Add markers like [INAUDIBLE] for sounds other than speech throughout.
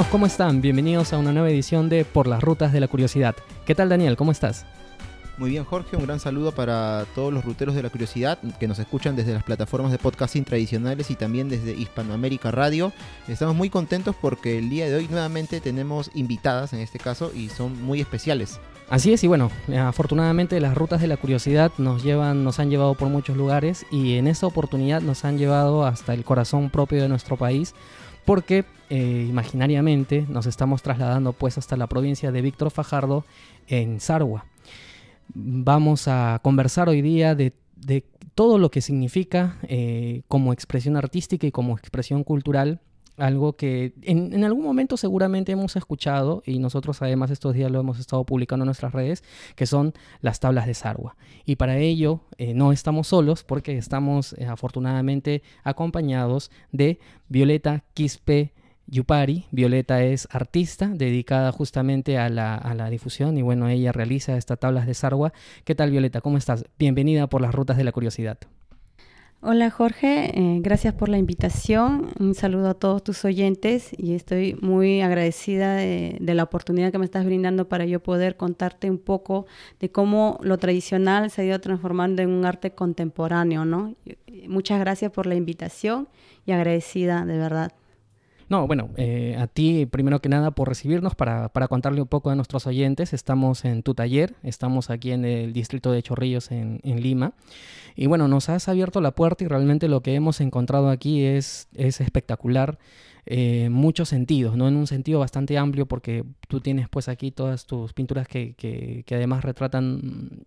Amigos, ¿cómo están? Bienvenidos a una nueva edición de Por las Rutas de la Curiosidad. ¿Qué tal Daniel? ¿Cómo estás? Muy bien Jorge, un gran saludo para todos los ruteros de la curiosidad que nos escuchan desde las plataformas de podcasting tradicionales y también desde Hispanoamérica Radio. Estamos muy contentos porque el día de hoy nuevamente tenemos invitadas en este caso y son muy especiales. Así es, y bueno, afortunadamente las rutas de la curiosidad nos llevan, nos han llevado por muchos lugares y en esa oportunidad nos han llevado hasta el corazón propio de nuestro país porque eh, imaginariamente nos estamos trasladando pues hasta la provincia de Víctor Fajardo en Sarwa. Vamos a conversar hoy día de, todo lo que significa eh, como expresión artística y como expresión cultural algo que en, algún momento seguramente hemos escuchado y nosotros además estos días lo hemos estado publicando en nuestras redes, que son las tablas de Sarwa. Y para ello eh, no estamos solos porque estamos eh, afortunadamente acompañados de Violeta Quispe Yupari. Violeta es artista dedicada justamente a la, a la difusión y bueno, ella realiza estas tablas de Sarwa. ¿Qué tal Violeta? ¿Cómo estás? Bienvenida por las rutas de la curiosidad. Hola Jorge, eh, gracias por la invitación. Un saludo a todos tus oyentes y estoy muy agradecida de, la oportunidad que me estás brindando para yo poder contarte un poco de cómo lo tradicional se ha ido transformando en un arte contemporáneo, ¿no? Muchas gracias por la invitación y agradecida de verdad. No, bueno, eh, a ti primero que nada por recibirnos para, para, contarle un poco a nuestros oyentes. Estamos en tu taller, estamos aquí en el distrito de Chorrillos en, Lima. Y bueno, nos has abierto la puerta y realmente lo que hemos encontrado aquí es, es espectacular. Eh, muchos sentidos, ¿no? En un sentido bastante amplio porque tú tienes pues aquí todas tus pinturas que, que además retratan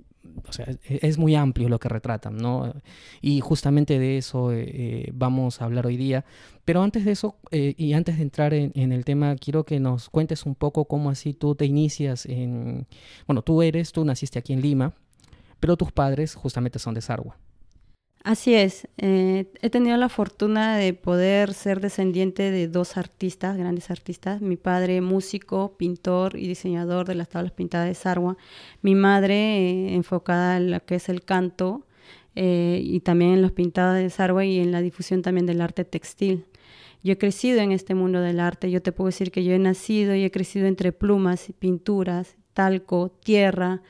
o sea, es muy amplio lo que retratan, ¿no? Y justamente de eso eh, eh, vamos a hablar hoy día. Pero antes de eso, eh, y antes de entrar en, en, el tema, quiero que nos cuentes un poco cómo así tú te inicias en... Bueno, tú eres, tú naciste aquí en Lima, pero tus padres justamente son de Sarwa. Así es, eh, he tenido la fortuna de poder ser descendiente de dos artistas, grandes artistas, mi padre músico, pintor y diseñador de las tablas pintadas de Sarwa, mi madre eh, enfocada en lo que es el canto eh, y también en los pintados de Sarwa y en la difusión también del arte textil. Yo he crecido en este mundo del arte, yo te puedo decir que yo he nacido y he crecido entre plumas, pinturas, talco, tierra,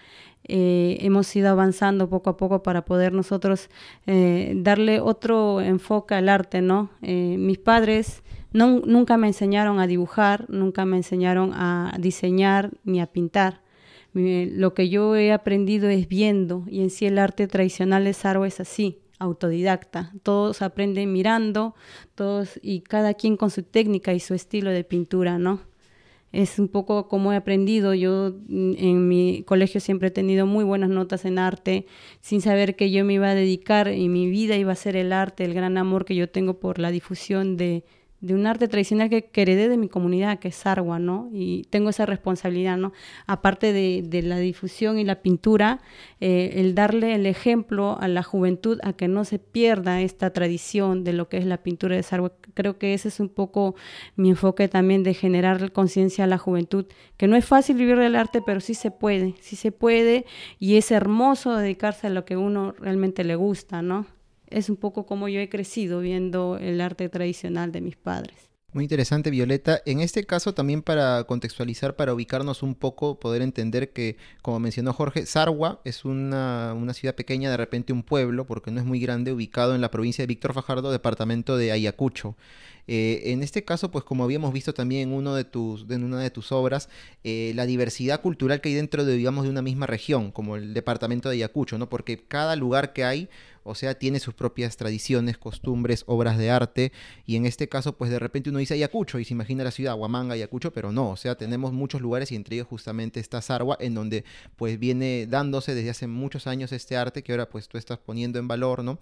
eh, hemos ido avanzando poco a poco para poder nosotros eh, darle otro enfoque al arte, ¿no? Eh, mis padres nunca me enseñaron a dibujar, nunca me enseñaron a diseñar ni a pintar. lo que yo he aprendido es viendo y en sí el arte tradicional de Saro es así, autodidacta. Todos aprenden mirando, todos y cada quien con su técnica y su estilo de pintura, ¿no? Es un poco como he aprendido. Yo mm, en mi colegio siempre he tenido muy buenas notas en arte, sin saber que yo me iba a dedicar y mi vida iba a ser el arte, el gran amor que yo tengo por la difusión de, de un arte tradicional que, heredé de mi comunidad, que es Sarwa, ¿no? Y tengo esa responsabilidad, ¿no? Aparte de, de la difusión y la pintura, eh, el darle el ejemplo a la juventud a que no se pierda esta tradición de lo que es la pintura de Sarwa. Creo que ese es un poco mi enfoque también de generar conciencia a la juventud, que no es fácil vivir del arte, pero sí se puede, sí se puede, y es hermoso dedicarse a lo que uno realmente le gusta, ¿no? Es un poco como yo he crecido viendo el arte tradicional de mis padres. Muy interesante, Violeta. En este caso, también para contextualizar, para ubicarnos un poco, poder entender que, como mencionó Jorge, Sarwa es una, una, ciudad pequeña, de repente un pueblo, porque no es muy grande, ubicado en la provincia de Víctor Fajardo, departamento de Ayacucho. Eh, en este caso, pues como habíamos visto también en, uno de tus, en una de tus obras, eh, la diversidad cultural que hay dentro de, digamos, de una misma región, como el departamento de Ayacucho, ¿no? Porque cada lugar que hay, o sea, tiene sus propias tradiciones, costumbres, obras de arte, y en este caso, pues de repente uno dice Ayacucho y se imagina la ciudad, Huamanga, Ayacucho, pero no, o sea, tenemos muchos lugares y entre ellos justamente está Sarwa, en donde pues viene dándose desde hace muchos años este arte que ahora pues tú estás poniendo en valor, ¿no?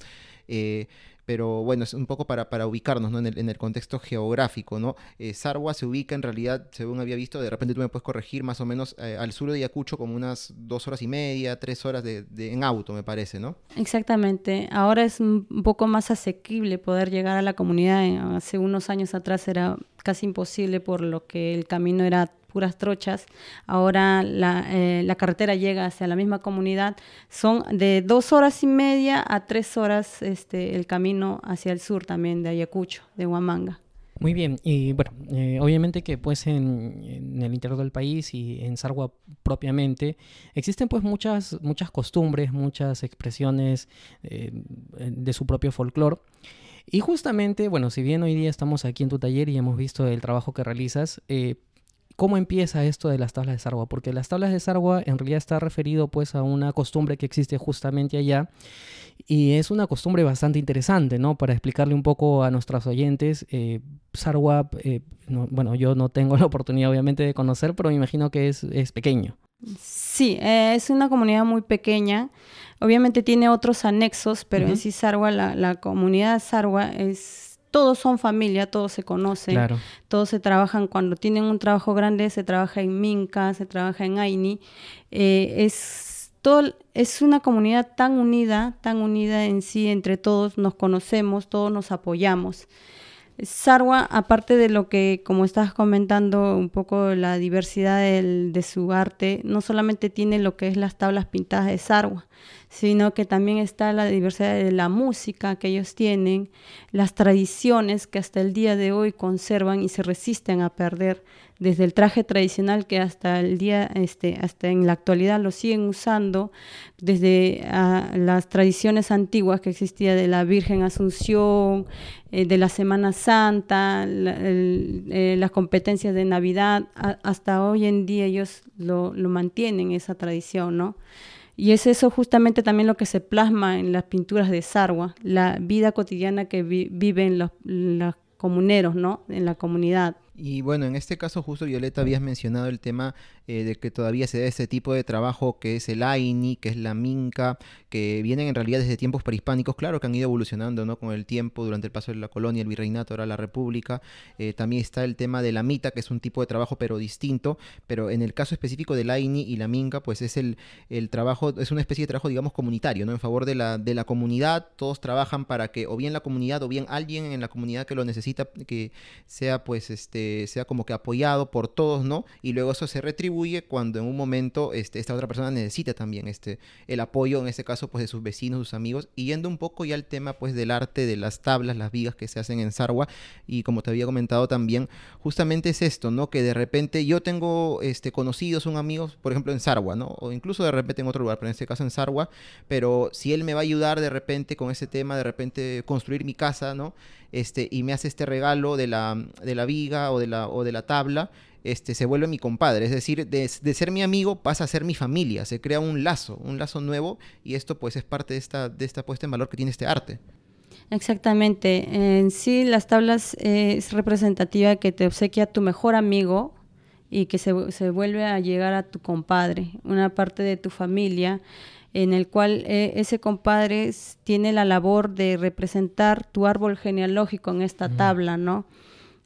Eh, pero bueno, es un poco para, para ubicarnos ¿no? en, el, en, el, contexto geográfico, ¿no? Eh, Sarwa se ubica en realidad, según había visto, de repente tú me puedes corregir, más o menos eh, al sur de Ayacucho, como unas dos horas y media, tres horas de, de, en auto, me parece, ¿no? Exactamente. Ahora es un poco más asequible poder llegar a la comunidad. Hace unos años atrás era casi imposible por lo que el camino era puras trochas. Ahora la, eh, la, carretera llega hacia la misma comunidad. Son de dos horas y media a tres horas este, el camino hacia el sur también de Ayacucho, de Huamanga. Muy bien, y bueno, eh, obviamente que pues en, el interior del país y en Sarwa propiamente existen pues muchas, muchas costumbres, muchas expresiones eh, de su propio folclore. Y justamente, bueno, si bien hoy día estamos aquí en tu taller y hemos visto el trabajo que realizas, eh, ¿Cómo empieza esto de las tablas de Sarwa? Porque las tablas de Sarwa en realidad está referido pues a una costumbre que existe justamente allá y es una costumbre bastante interesante, ¿no? Para explicarle un poco a nuestros oyentes, eh, Sarwa, eh, bueno, yo no tengo [LAUGHS] la oportunidad obviamente de conocer, pero me imagino que es, pequeño. Sí, eh, es una comunidad muy pequeña. Obviamente tiene otros anexos, pero en sí Sarwa, la, la comunidad Sarwa es todos son familia, todos se conocen, todos se trabajan, cuando tienen un trabajo grande se trabaja en Minca, se trabaja en Aini. Eh, es, todo, es una comunidad tan unida, tan unida en sí, entre todos nos conocemos, todos nos apoyamos. Sarwa, aparte de lo que, como estás comentando, un poco la diversidad de su arte, no solamente tiene lo que es las tablas pintadas de Sarwa, sino que también está la diversidad de la música que ellos tienen, las tradiciones que hasta el día de hoy conservan y se resisten a perder, desde el traje tradicional que hasta el día, este, hasta en la actualidad lo siguen usando, desde ah, las tradiciones antiguas que existía de la Virgen Asunción, eh, de la Semana Santa, eh, las competencias de Navidad, hasta hoy en día ellos lo, lo mantienen esa tradición, ¿no? Y es eso justamente también lo que se plasma en las pinturas de Sarwa, la vida cotidiana que viven los, los comuneros, ¿no? En la comunidad. Y bueno, en este caso justo Violeta habías mencionado el tema eh, de que todavía se da ese tipo de trabajo que es el AINI, que es la Minca, que vienen en realidad desde tiempos prehispánicos, claro que han ido evolucionando ¿no? con el tiempo, durante el paso de la colonia, el virreinato, ahora la república. Eh, también está el tema de la Mita, que es un tipo de trabajo pero distinto, pero en el caso específico del AINI y la Minca, pues es el, el trabajo, es una especie de trabajo, digamos, comunitario, ¿no? En favor de la, de la comunidad, todos trabajan para que o bien la comunidad o bien alguien en la comunidad que lo necesita, que sea pues este sea como que apoyado por todos, ¿no? Y luego eso se retribuye cuando en un momento este, esta otra persona necesita también este, el apoyo, en este caso, pues de sus vecinos, sus amigos, y yendo un poco ya al tema, pues, del arte de las tablas, las vigas que se hacen en Sarwa, y como te había comentado también, justamente es esto, ¿no? Que de repente yo tengo este, conocidos, un amigo, por ejemplo, en Sarwa, ¿no? O incluso de repente en otro lugar, pero en este caso en Sarwa, pero si él me va a ayudar de repente con ese tema, de repente construir mi casa, ¿no? Este, y me hace este regalo de la, de la viga o de la, o de la tabla, este, se vuelve mi compadre. Es decir, de, ser mi amigo pasa a ser mi familia. Se crea un lazo, un lazo nuevo, y esto pues es parte de esta, de esta puesta en valor que tiene este arte. Exactamente. En sí, las tablas es representativa que te obsequia tu mejor amigo y que se, se vuelve a llegar a tu compadre, una parte de tu familia en el cual eh, ese compadre tiene la labor de representar tu árbol genealógico en esta tabla, ¿no?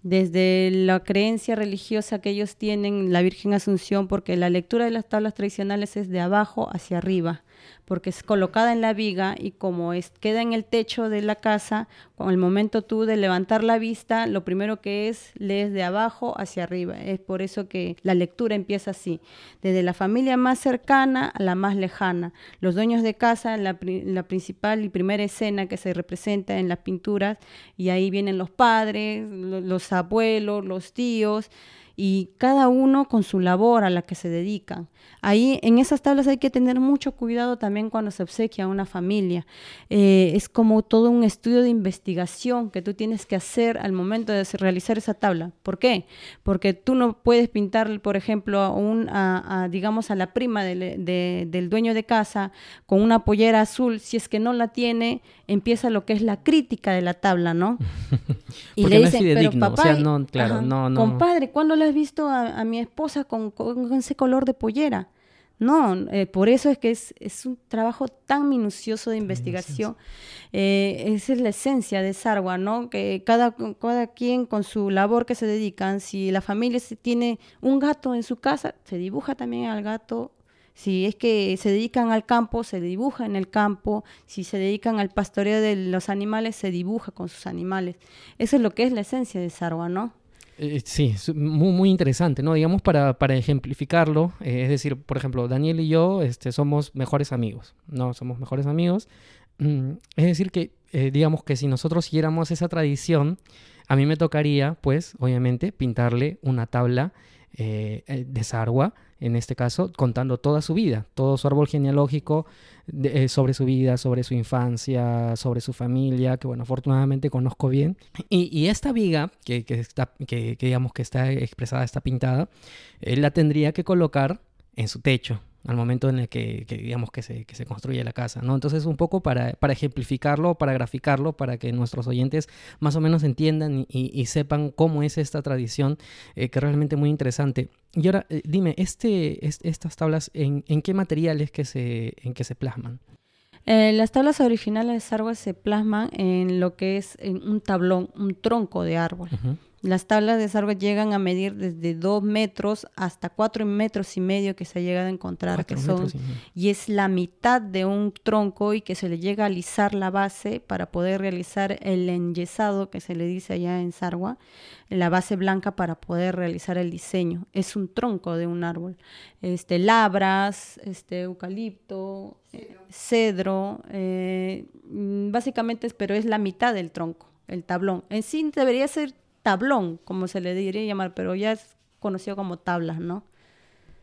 Desde la creencia religiosa que ellos tienen, la Virgen Asunción, porque la lectura de las tablas tradicionales es de abajo hacia arriba porque es colocada en la viga y como es, queda en el techo de la casa, con el momento tú de levantar la vista, lo primero que es lees de abajo hacia arriba. Es por eso que la lectura empieza así, desde la familia más cercana a la más lejana. Los dueños de casa, la, la principal y primera escena que se representa en las pinturas, y ahí vienen los padres, los abuelos, los tíos y cada uno con su labor a la que se dedican. Ahí en esas tablas hay que tener mucho cuidado también cuando se obsequia a una familia. Eh, es como todo un estudio de investigación que tú tienes que hacer al momento de realizar esa tabla. ¿Por qué? Porque tú no puedes pintar, por ejemplo, a, un, a, digamos a la prima del dueño de casa con una pollera azul. Si es que no la tiene, empieza lo que es la crítica de la tabla, ¿no? [LAUGHS] y le dicen, pero papá, no, claro, no, no. compadre, ¿cuándo le has visto a, mi esposa con, ese color de pollera? No, eh, por eso es que es, es, un trabajo tan minucioso de investigación. Eh, esa es la esencia de Sarwa, ¿no? Que cada, cada quien con su labor que se dedican, si la familia tiene un gato en su casa, se dibuja también al gato si es que se dedican al campo, se dibuja en el campo. Si se dedican al pastoreo de los animales, se dibuja con sus animales. Eso es lo que es la esencia de Sarwa, ¿no? Eh, sí, muy, muy interesante, ¿no? Digamos, para, para ejemplificarlo, eh, es decir, por ejemplo, Daniel y yo este, somos mejores amigos, ¿no? Somos mejores amigos. Mm, es decir, que, eh, digamos que si nosotros siguiéramos esa tradición, a mí me tocaría, pues, obviamente, pintarle una tabla eh, eh, de Sarwa, en este caso, contando toda su vida, todo su árbol genealógico eh, sobre su vida, sobre su infancia, sobre su familia, que bueno, afortunadamente conozco bien. Y, esta viga, que, está, que, digamos que está expresada, está pintada, él la tendría que colocar en su techo, al momento en el que, digamos que se, que se, construye la casa, ¿no? Entonces un poco para, para, ejemplificarlo, para graficarlo, para que nuestros oyentes más o menos entiendan y, sepan cómo es esta tradición, eh, que es realmente muy interesante. Y ahora, eh, dime, este, estas tablas, ¿en, ¿en, qué materiales que se, en que se plasman? Eh, las tablas originales de Sarwa se plasman en lo que es un tablón, un tronco de árbol. Las tablas de Sargo llegan a medir desde 2 metros hasta 4 metros y medio que se ha llegado a encontrar, que son, y, es la mitad de un tronco y que se le llega a alisar la base para poder realizar el enyesado que se le dice allá en Sarwa, la base blanca para poder realizar el diseño. Es un tronco de un árbol. Este, labras, este, eucalipto, cedro, eh, mm, básicamente, pero es la mitad del tronco, el tablón. En sí debería ser tablón, como se le diría llamar, pero ya es conocido como tablas, ¿no?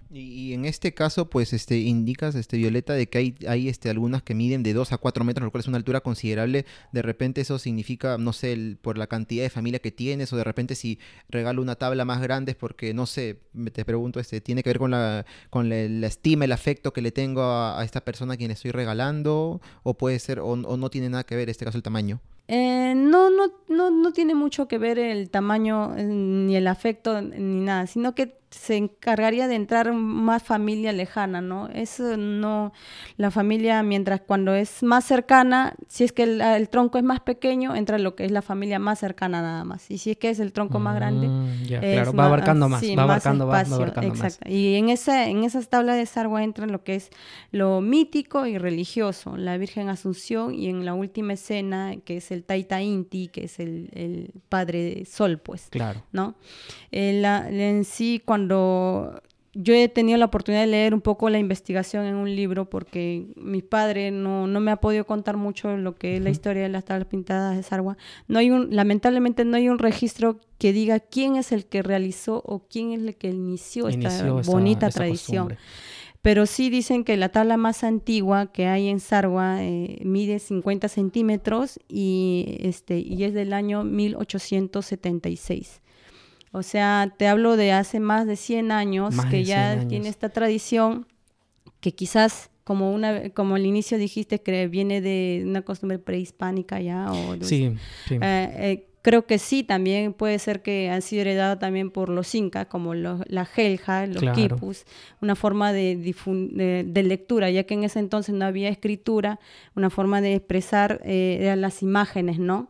Y, en este caso, pues, este, indicas, este, Violeta, de que hay, hay este, algunas que miden de 2 a 4 metros, lo cual es una altura considerable. De repente eso significa, no sé, por la cantidad de familia que tienes, o de repente si regalo una tabla más grande es porque, no sé, te pregunto, este, ¿tiene que ver con la, con la, estima, el afecto que le tengo a, esta persona a quien estoy regalando? ¿O puede ser, o, o no tiene nada que ver, en este caso, el tamaño? Eh, no, no, no, no tiene mucho que ver el tamaño eh, ni el afecto ni nada, sino que se encargaría de entrar más familia lejana, ¿no? Eso no, la familia, mientras cuando es más cercana, si es que el, tronco es más pequeño, entra lo que es la familia más cercana nada más. Y si es que es el tronco más grande, mm, claro, va abarcando más, va abarcando, más exacto. Y en, ese, en esas tablas de Sarwa entra lo que es lo mítico y religioso, la Virgen Asunción y en la última escena, que es el Taita Inti, que es el, el padre Sol, pues. Claro. ¿No? Eh, en sí, cuando cuando yo he tenido la oportunidad de leer un poco la investigación en un libro porque mi padre no, no me ha podido contar mucho lo que es la historia de las tablas pintadas de Sarwa. No hay un, lamentablemente no hay un registro que diga quién es el que realizó o quién es el que inició, esta bonita tradición. Pero sí dicen que la tabla más antigua que hay en Sarwa eh, mide 50 centímetros y, este, y es del año 1876. O sea, te hablo de hace más de 100 años que ya tiene esta tradición que quizás como una como al inicio dijiste que viene de una costumbre prehispánica ya o sí, sí. Eh, eh, creo que sí también puede ser que han sido heredados también por los incas como la gelja los quipus una forma de, de, lectura ya que en ese entonces no había escritura una forma de expresar eh, eran las imágenes no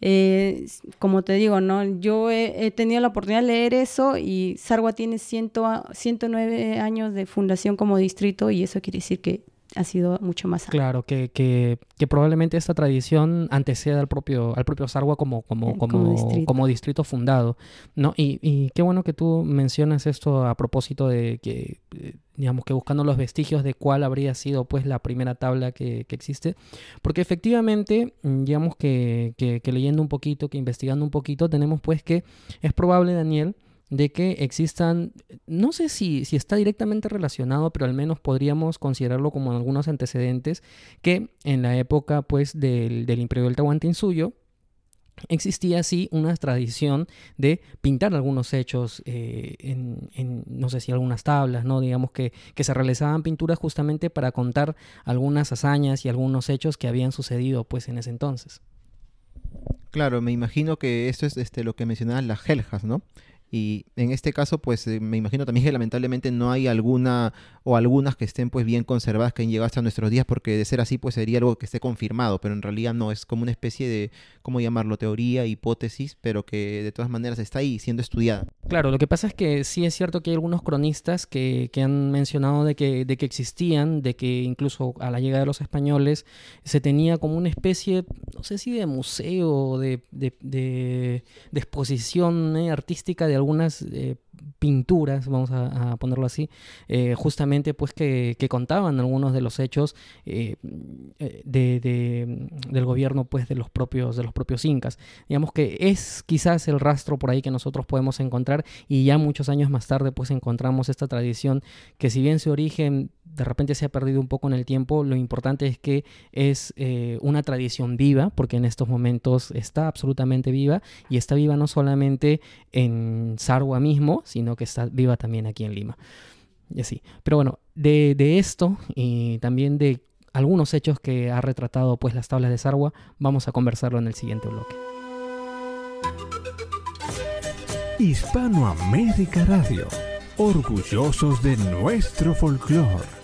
eh, como te digo, ¿no? Yo he, tenido la oportunidad de leer eso y Sarwa tiene ciento, 109 años de fundación como distrito y eso quiere decir que ha sido mucho más Claro, que, que, que, probablemente esta tradición anteceda al propio, al propio Sarwa como, como, eh, como, como, distrito. fundado. ¿no? Y, y, qué bueno que tú mencionas esto a propósito de que, eh, digamos que buscando los vestigios de cuál habría sido pues la primera tabla que, que existe. Porque efectivamente, mm, digamos que, que, que leyendo un poquito, que investigando un poquito, tenemos pues que es probable, Daniel, de que existan, no sé si, si está directamente relacionado, pero al menos podríamos considerarlo como algunos antecedentes, que en la época pues del, del Imperio del Tahuantinsuyo, existía así una tradición de pintar algunos hechos eh, en, no sé si algunas tablas, ¿no? Digamos que, que, se realizaban pinturas justamente para contar algunas hazañas y algunos hechos que habían sucedido pues en ese entonces. Claro, me imagino que esto es este, lo que mencionaban las geljas, ¿no? Y en este caso, pues eh, me imagino también que lamentablemente no hay alguna o algunas que estén pues bien conservadas que han llegado hasta nuestros días, porque de ser así, pues sería algo que esté confirmado, pero en realidad no, es como una especie de, ¿cómo llamarlo? Teoría, hipótesis, pero que de todas maneras está ahí siendo estudiada. Claro, lo que pasa es que sí es cierto que hay algunos cronistas que, que han mencionado de que, de que existían, de que incluso a la llegada de los españoles se tenía como una especie, no sé si de museo, de, de, de, exposición eh, artística de algunas eh, pinturas, vamos a, ponerlo así, eh, justamente pues que, contaban algunos de los hechos eh, de, del gobierno pues de los propios de los propios incas. Digamos que es quizás el rastro por ahí que nosotros podemos encontrar y ya muchos años más tarde pues encontramos esta tradición que si bien su origen de repente se ha perdido un poco en el tiempo, lo importante es que es eh, una tradición viva, porque en estos momentos está absolutamente viva y está viva no solamente en Sarwa mismo, sino que está viva también aquí en Lima. Y así. Pero bueno, de, esto y también de algunos hechos que ha retratado pues las tablas de Sarwa, vamos a conversarlo en el siguiente bloque. Hispanoamérica Radio, orgullosos de nuestro folclore.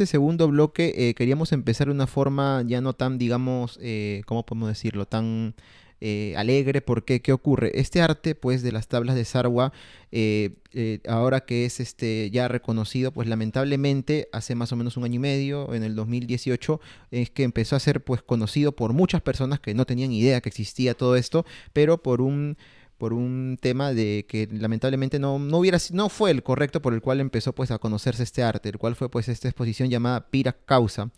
Este segundo bloque eh, queríamos empezar de una forma ya no tan, digamos, eh, ¿cómo podemos decirlo? Tan eh, alegre, porque ¿qué ocurre? Este arte, pues, de las tablas de Sarwa, ahora que es este, ya reconocido, pues lamentablemente hace más o menos un año y medio, en el 2018, es que empezó a ser, pues, conocido por muchas personas que no tenían idea que existía todo esto, pero por un por un tema de que lamentablemente no, no, hubiera, no fue el correcto por el cual empezó pues a conocerse este arte, el cual fue pues esta exposición llamada Pira Causa,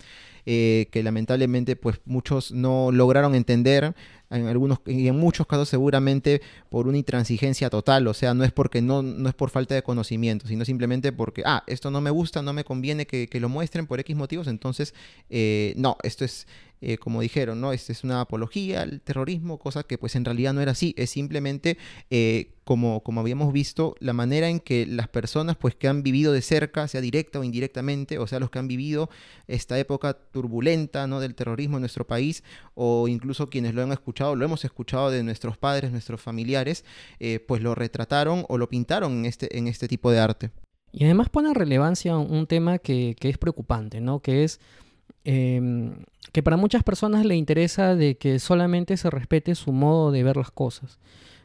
eh, que lamentablemente pues muchos no lograron entender, en algunos y en muchos casos seguramente por una intransigencia total, o sea, no es porque no, no es por falta de conocimiento, sino simplemente porque, ah, esto no me gusta, no me conviene que, lo muestren por X motivos, entonces, eh, no, esto es eh, como dijeron, ¿no? Esta es una apología al terrorismo, cosa que pues en realidad no era así, es simplemente eh, como, como habíamos visto, la manera en que las personas pues que han vivido de cerca, sea directa o indirectamente, o sea, los que han vivido esta época turbulenta, ¿no? Del terrorismo en nuestro país, o incluso quienes lo han escuchado, lo hemos escuchado de nuestros padres, nuestros familiares, eh, pues lo retrataron o lo pintaron en este, en este tipo de arte. Y además pone relevancia un tema que, que es preocupante, ¿no? Que es Em, que para muchas personas le interesa de que solamente se respete su modo de ver las cosas.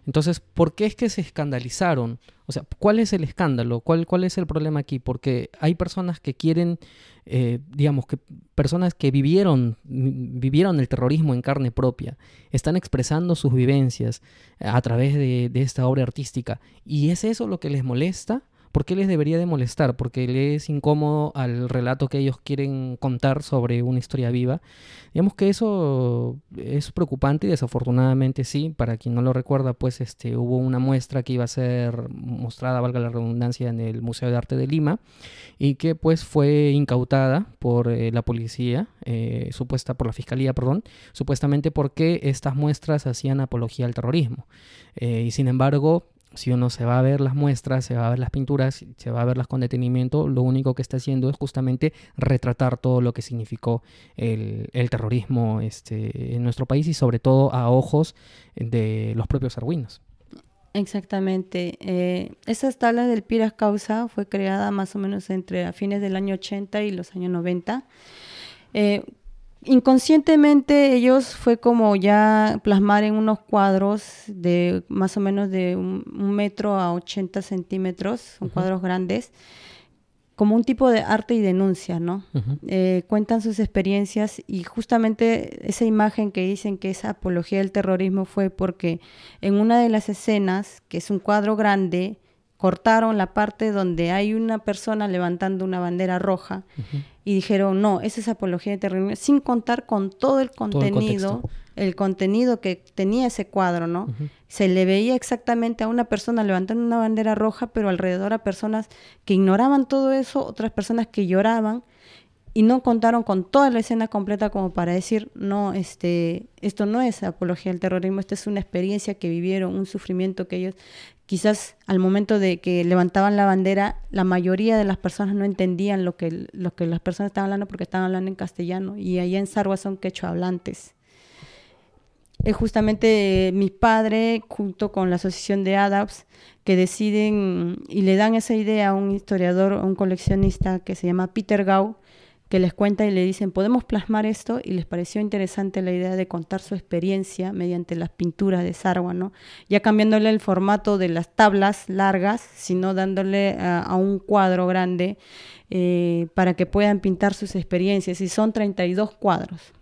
Entonces, ¿por qué es que se escandalizaron? O sea, ¿cuál es el escándalo? ¿Cuál, cuál es el problema aquí? Porque hay personas que quieren, eh, digamos, que personas que vivieron, vivieron el terrorismo en carne propia, están expresando sus vivencias a través de, de esta obra artística. ¿Y es eso lo que les molesta? ¿Por qué les debería de molestar? Porque les es incómodo al relato que ellos quieren contar sobre una historia viva. Digamos que eso es preocupante y desafortunadamente sí. Para quien no lo recuerda, pues este, hubo una muestra que iba a ser mostrada, valga la redundancia, en el Museo de Arte de Lima y que pues fue incautada por eh, la policía, eh, supuesta por la fiscalía, perdón, supuestamente porque estas muestras hacían apología al terrorismo. Eh, y sin embargo, si uno se va a ver las muestras, se va a ver las pinturas, se va a verlas con detenimiento, lo único que está haciendo es justamente retratar todo lo que significó el, terrorismo este, en nuestro país y sobre todo a ojos de los propios argüinos. Exactamente. Eh, esas tablas del Piras Causa fue creada más o menos entre a fines del año 80 y los años 90 inconscientemente ellos fue como ya plasmar en unos cuadros de más o menos de un, metro a 80 centímetros, son cuadros grandes, como un tipo de arte y denuncia, ¿no? Eh, cuentan sus experiencias y justamente esa imagen que dicen que es apología del terrorismo fue porque en una de las escenas, que es un cuadro grande, cortaron la parte donde hay una persona levantando una bandera roja y dijeron, no, esa es apología de terrorismo, sin contar con todo el contenido, el, contenido que tenía ese cuadro, ¿no? Se le veía exactamente a una persona levantando una bandera roja, pero alrededor a personas que ignoraban todo eso, otras personas que lloraban y no contaron con toda la escena completa como para decir, no, este, esto no es apología del terrorismo, esto es una experiencia que vivieron, un sufrimiento que ellos quizás al momento de que levantaban la bandera, la mayoría de las personas no entendían lo que, las personas estaban hablando porque estaban hablando en castellano y allá en Sarwa son quechua hablantes. es justamente mi padre junto con la asociación de ADAPS que deciden y le dan esa idea a un historiador, a un coleccionista que se llama Peter Gau, que les cuenta y le dicen, podemos plasmar esto, y les pareció interesante la idea de contar su experiencia mediante las pinturas de Sarwa. Ya cambiándole el formato de las tablas largas, sino dándole a, un cuadro grande eh, para que puedan pintar sus experiencias, y son 32 cuadros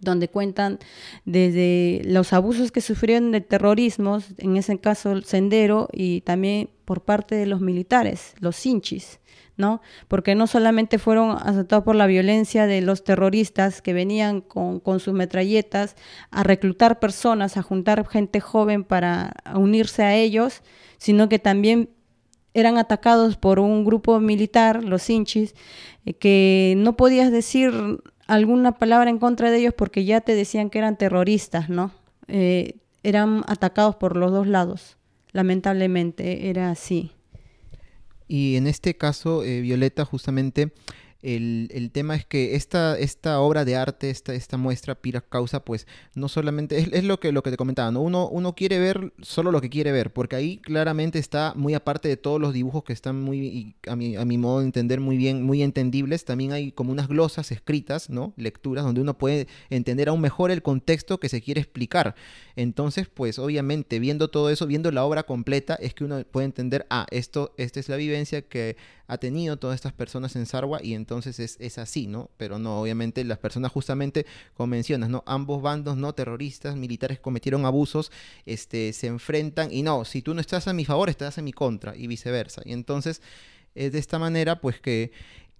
donde cuentan desde los abusos que sufrieron de terrorismo, en ese caso el Sendero, y también por parte de los militares, los Sinchis, ¿no? Porque no solamente fueron asaltados por la violencia de los terroristas que venían con, sus metralletas a reclutar personas, a juntar gente joven para unirse a ellos, sino que también eran atacados por un grupo militar, los Sinchis, eh, que no podías decir alguna palabra en contra de ellos porque ya te decían que eran terroristas, ¿no? Eh, eran atacados por los dos lados. Lamentablemente era así. Y en este caso, eh, Violeta, justamente el, tema es que esta, esta obra de arte, esta, esta muestra, Pira Causa, pues no solamente es, lo, que, lo que te comentaba, ¿no? Uno, uno quiere ver solo lo que quiere ver, porque ahí claramente está muy aparte de todos los dibujos que están muy, a mi, a mi modo de entender, muy bien, muy entendibles, también hay como unas glosas escritas, ¿no? Lecturas donde uno puede entender aún mejor el contexto que se quiere explicar. Entonces, pues obviamente, viendo todo eso, viendo la obra completa, es que uno puede entender, ah, esto, esta es la vivencia que ha tenido todas estas personas en Sarwa y entonces es, así, ¿no? Pero no, obviamente las personas justamente, como mencionas, ¿no? Ambos bandos, ¿no? Terroristas, militares cometieron abusos, este, se enfrentan y no, si tú no estás a mi favor, estás en mi contra y viceversa. Y entonces es de esta manera pues que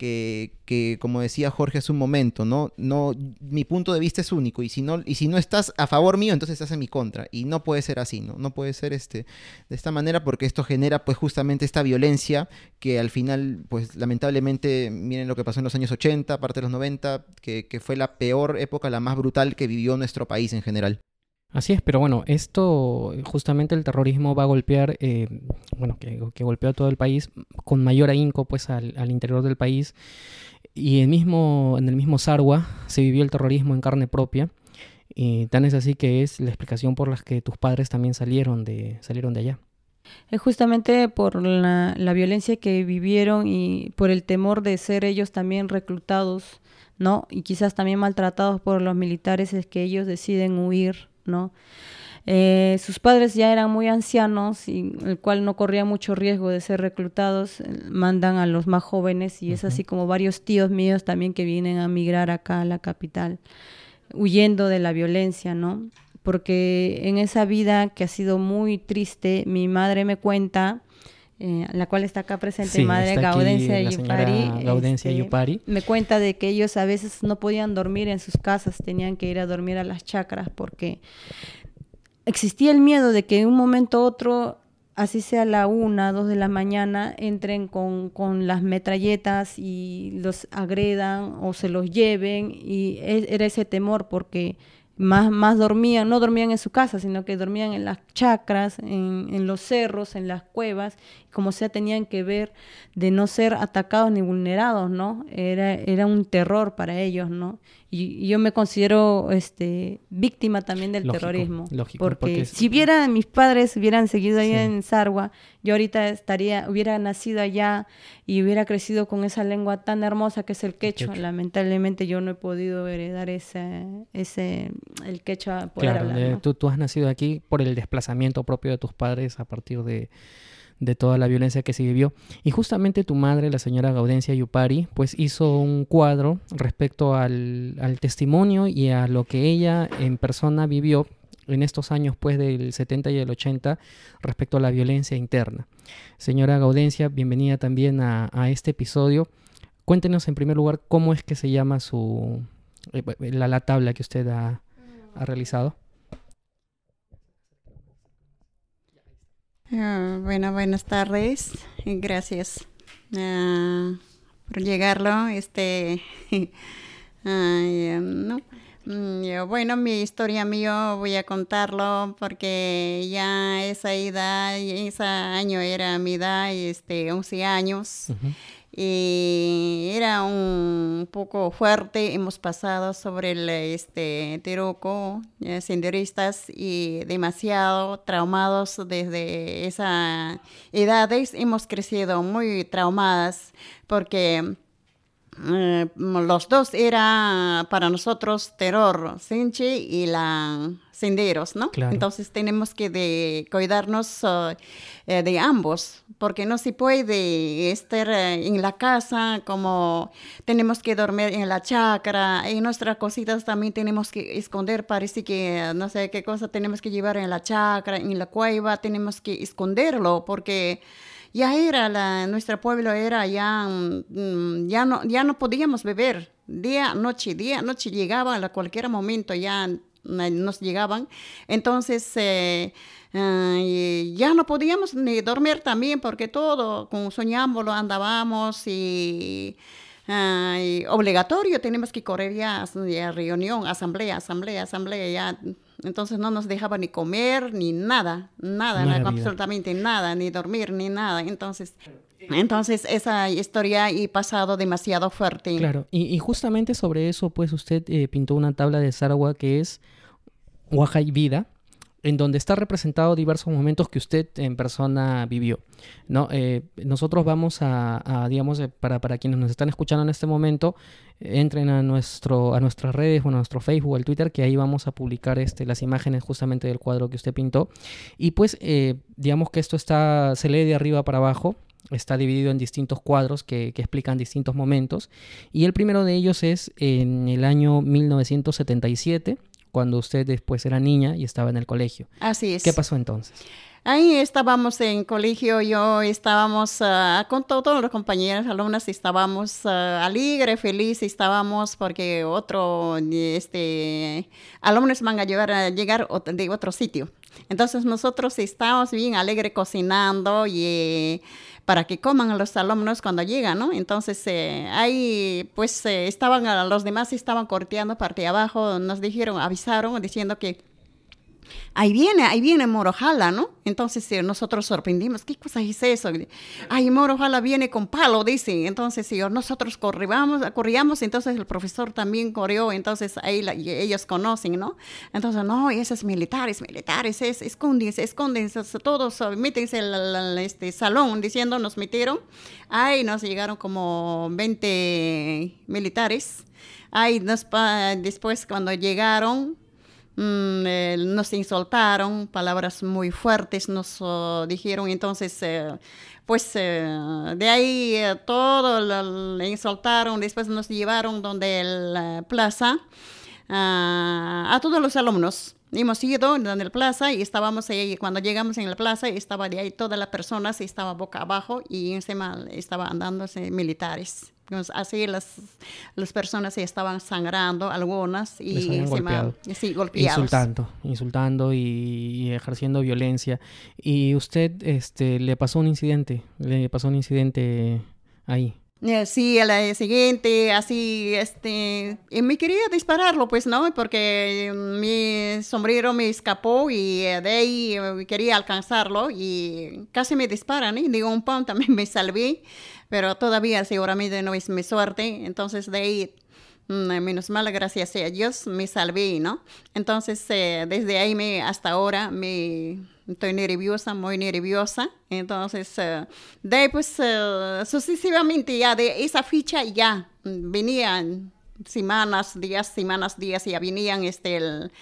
que, como decía Jorge hace un momento, ¿no? No, mi punto de vista es único y si no, y si no estás a favor mío, entonces estás en mi contra. Y no puede ser así, ¿no? No puede ser este, de esta manera porque esto genera pues justamente esta violencia que al final, pues lamentablemente, miren lo que pasó en los años 80, parte de los 90, que, que fue la peor época, la más brutal que vivió nuestro país en general. Así es, pero bueno, esto justamente el terrorismo va a golpear, eh, bueno, que, golpeó a todo el país con mayor ahínco pues al, interior del país y el mismo, en el mismo Sarwa se vivió el terrorismo en carne propia y tan es así que es la explicación por la que tus padres también salieron de, salieron de allá. Justamente por la, la violencia que vivieron y por el temor de ser ellos también reclutados, ¿no? Y quizás también maltratados por los militares es que ellos deciden huir ¿no? Eh, sus padres ya eran muy ancianos y el cual no corría mucho riesgo de ser reclutados, eh, mandan a los más jóvenes y es así como varios tíos míos también que vienen a migrar acá a la capital, huyendo de la violencia, ¿no? Porque en esa vida que ha sido muy triste, mi madre me cuenta, eh, la cual está acá presente, madre Gaudencia, Yupari, Gaudencia este, Yupari. Me cuenta de que ellos a veces no podían dormir en sus casas, tenían que ir a dormir a las chacras porque existía el miedo de que en un momento u otro, así sea la una, dos de la mañana, entren con, con las metralletas y los agredan o se los lleven y e, era ese temor porque más, más dormían, no dormían en su casa, sino que dormían en las chacras, en, en, los cerros, en las cuevas, como sea tenían que ver de no ser atacados ni vulnerados, ¿no? Era, era un terror para ellos, ¿no? Y, yo me considero este, víctima también del terrorismo. Lógico, porque, si hubiera, mis padres hubieran seguido allá en Sarwa, yo ahorita estaría, hubiera nacido allá y hubiera crecido con esa lengua tan hermosa que es el quechua. Lamentablemente yo no he podido heredar ese, ese el quechua poder claro, tú, tú has nacido aquí por el desplazamiento propio de tus padres a partir de de toda la violencia que se vivió. Y justamente tu madre, la señora Gaudencia Yupari, pues hizo un cuadro respecto al, testimonio y a lo que ella en persona vivió en estos años pues del 70 y el 80 respecto a la violencia interna. Señora Gaudencia, bienvenida también a, este episodio. Cuéntenos en primer lugar cómo es que se llama su eh, la, la tabla que usted ha, ha realizado. Ah, bueno, buenas tardes. Gracias uh, por llegarlo. Este, [LAUGHS] no. Mm, bueno, mi historia mío voy a contarlo porque ya esa edad, ese año era mi edad, este, 11 años. Y era un poco fuerte. Hemos pasado sobre el este, Teroco, senderistas, y demasiado traumados desde esa edades. Hemos crecido muy traumadas porque eh, los dos era para nosotros terror, Senche y la senderos, ¿no? Entonces tenemos que de, cuidarnos uh, eh, de ambos, porque no se puede estar eh, en la casa como tenemos que dormir en la chacra, y nuestras cositas también tenemos que esconder, parece que no sé qué cosa tenemos que llevar en la chacra, en la cueva, tenemos que esconderlo, porque ya era la, nuestro pueblo era ya, mm, ya no, ya no podíamos beber día, noche, día, noche llegaba a cualquier momento ya nos llegaban. Entonces, eh, eh, ya no podíamos ni dormir también porque todo, con soñámbolo andábamos y, eh, obligatorio tenemos que correr ya, a reunión, asamblea, asamblea, asamblea, ya. Entonces no nos dejaba ni comer, ni nada, nada, absolutamente nada, ni dormir, ni nada. Entonces, entonces esa historia y pasado demasiado fuerte. Claro, y, justamente sobre eso, pues usted pintó una tabla de Saragua que es y Vida, en donde está representado diversos momentos que usted en persona vivió. ¿no? Eh, nosotros vamos a, digamos, eh, para, para, quienes nos están escuchando en este momento, entren a, nuestro, a nuestras redes, bueno, a nuestro Facebook, al Twitter, que ahí vamos a publicar este, las imágenes justamente del cuadro que usted pintó. Y pues, eh, digamos que esto está, se lee de arriba para abajo, está dividido en distintos cuadros que, que, explican distintos momentos. Y el primero de ellos es en el año 1977 cuando usted después era niña y estaba en el colegio. Así es. ¿Qué pasó entonces? Ahí estábamos en colegio, yo estábamos uh, con todos los compañeros, alumnos, estábamos uh, alegres, felices, estábamos porque otro, este, alumnos van a llegar, a llegar de otro sitio. Entonces nosotros estábamos bien alegres cocinando y para que coman a los alumnos cuando llegan, ¿no? Entonces eh, ahí pues eh, estaban, los demás estaban corteando parte de abajo, nos dijeron, avisaron diciendo que ahí viene, ahí viene Morojala, ¿no? Entonces eh, nosotros sorprendimos, ¿qué cosa es eso? Ay, Morojala viene con palo, dice. Entonces nosotros corríamos, corríamos, entonces el profesor también corrió, entonces ahí ellos conocen, ¿no? Entonces, no, esos militares, militares, es, escóndense, escóndense, todos métense en este salón, diciendo, nos metieron. Ahí nos llegaron como 20 militares. Ahí después cuando llegaron, Mm, eh, nos insultaron, palabras muy fuertes nos oh, dijeron, entonces, eh, pues eh, de ahí todo le insultaron, después nos llevaron donde la plaza ah, a todos los alumnos. Hemos ido en la plaza y estábamos ahí, cuando llegamos en la plaza, estaba de ahí todas las personas, estaba boca abajo y encima estaba andándose militares. Así las, las personas estaban sangrando, algunas, y golpeado. Insultando, insultando y, ejerciendo violencia. ¿Y usted este, le pasó un incidente? ¿Le pasó un incidente ahí? Eh, sí, a la siguiente, así, este, y me quería dispararlo, pues, ¿no? Porque mi sombrero me escapó y de ahí eh, quería alcanzarlo y casi me disparan, ¿eh? Digo, un pound [LAUGHS] también me salvé, pero todavía seguramente no es mi suerte, entonces de ahí mm, menos mal, gracias a Dios, me salvé, ¿no? Entonces, desde ahí me, hasta ahora me estoy nerviosa, muy nerviosa. Entonces, uh, de pues uh, sucesivamente ya de esa ficha ya venían semanas, días, semanas, días, ya venían este, el,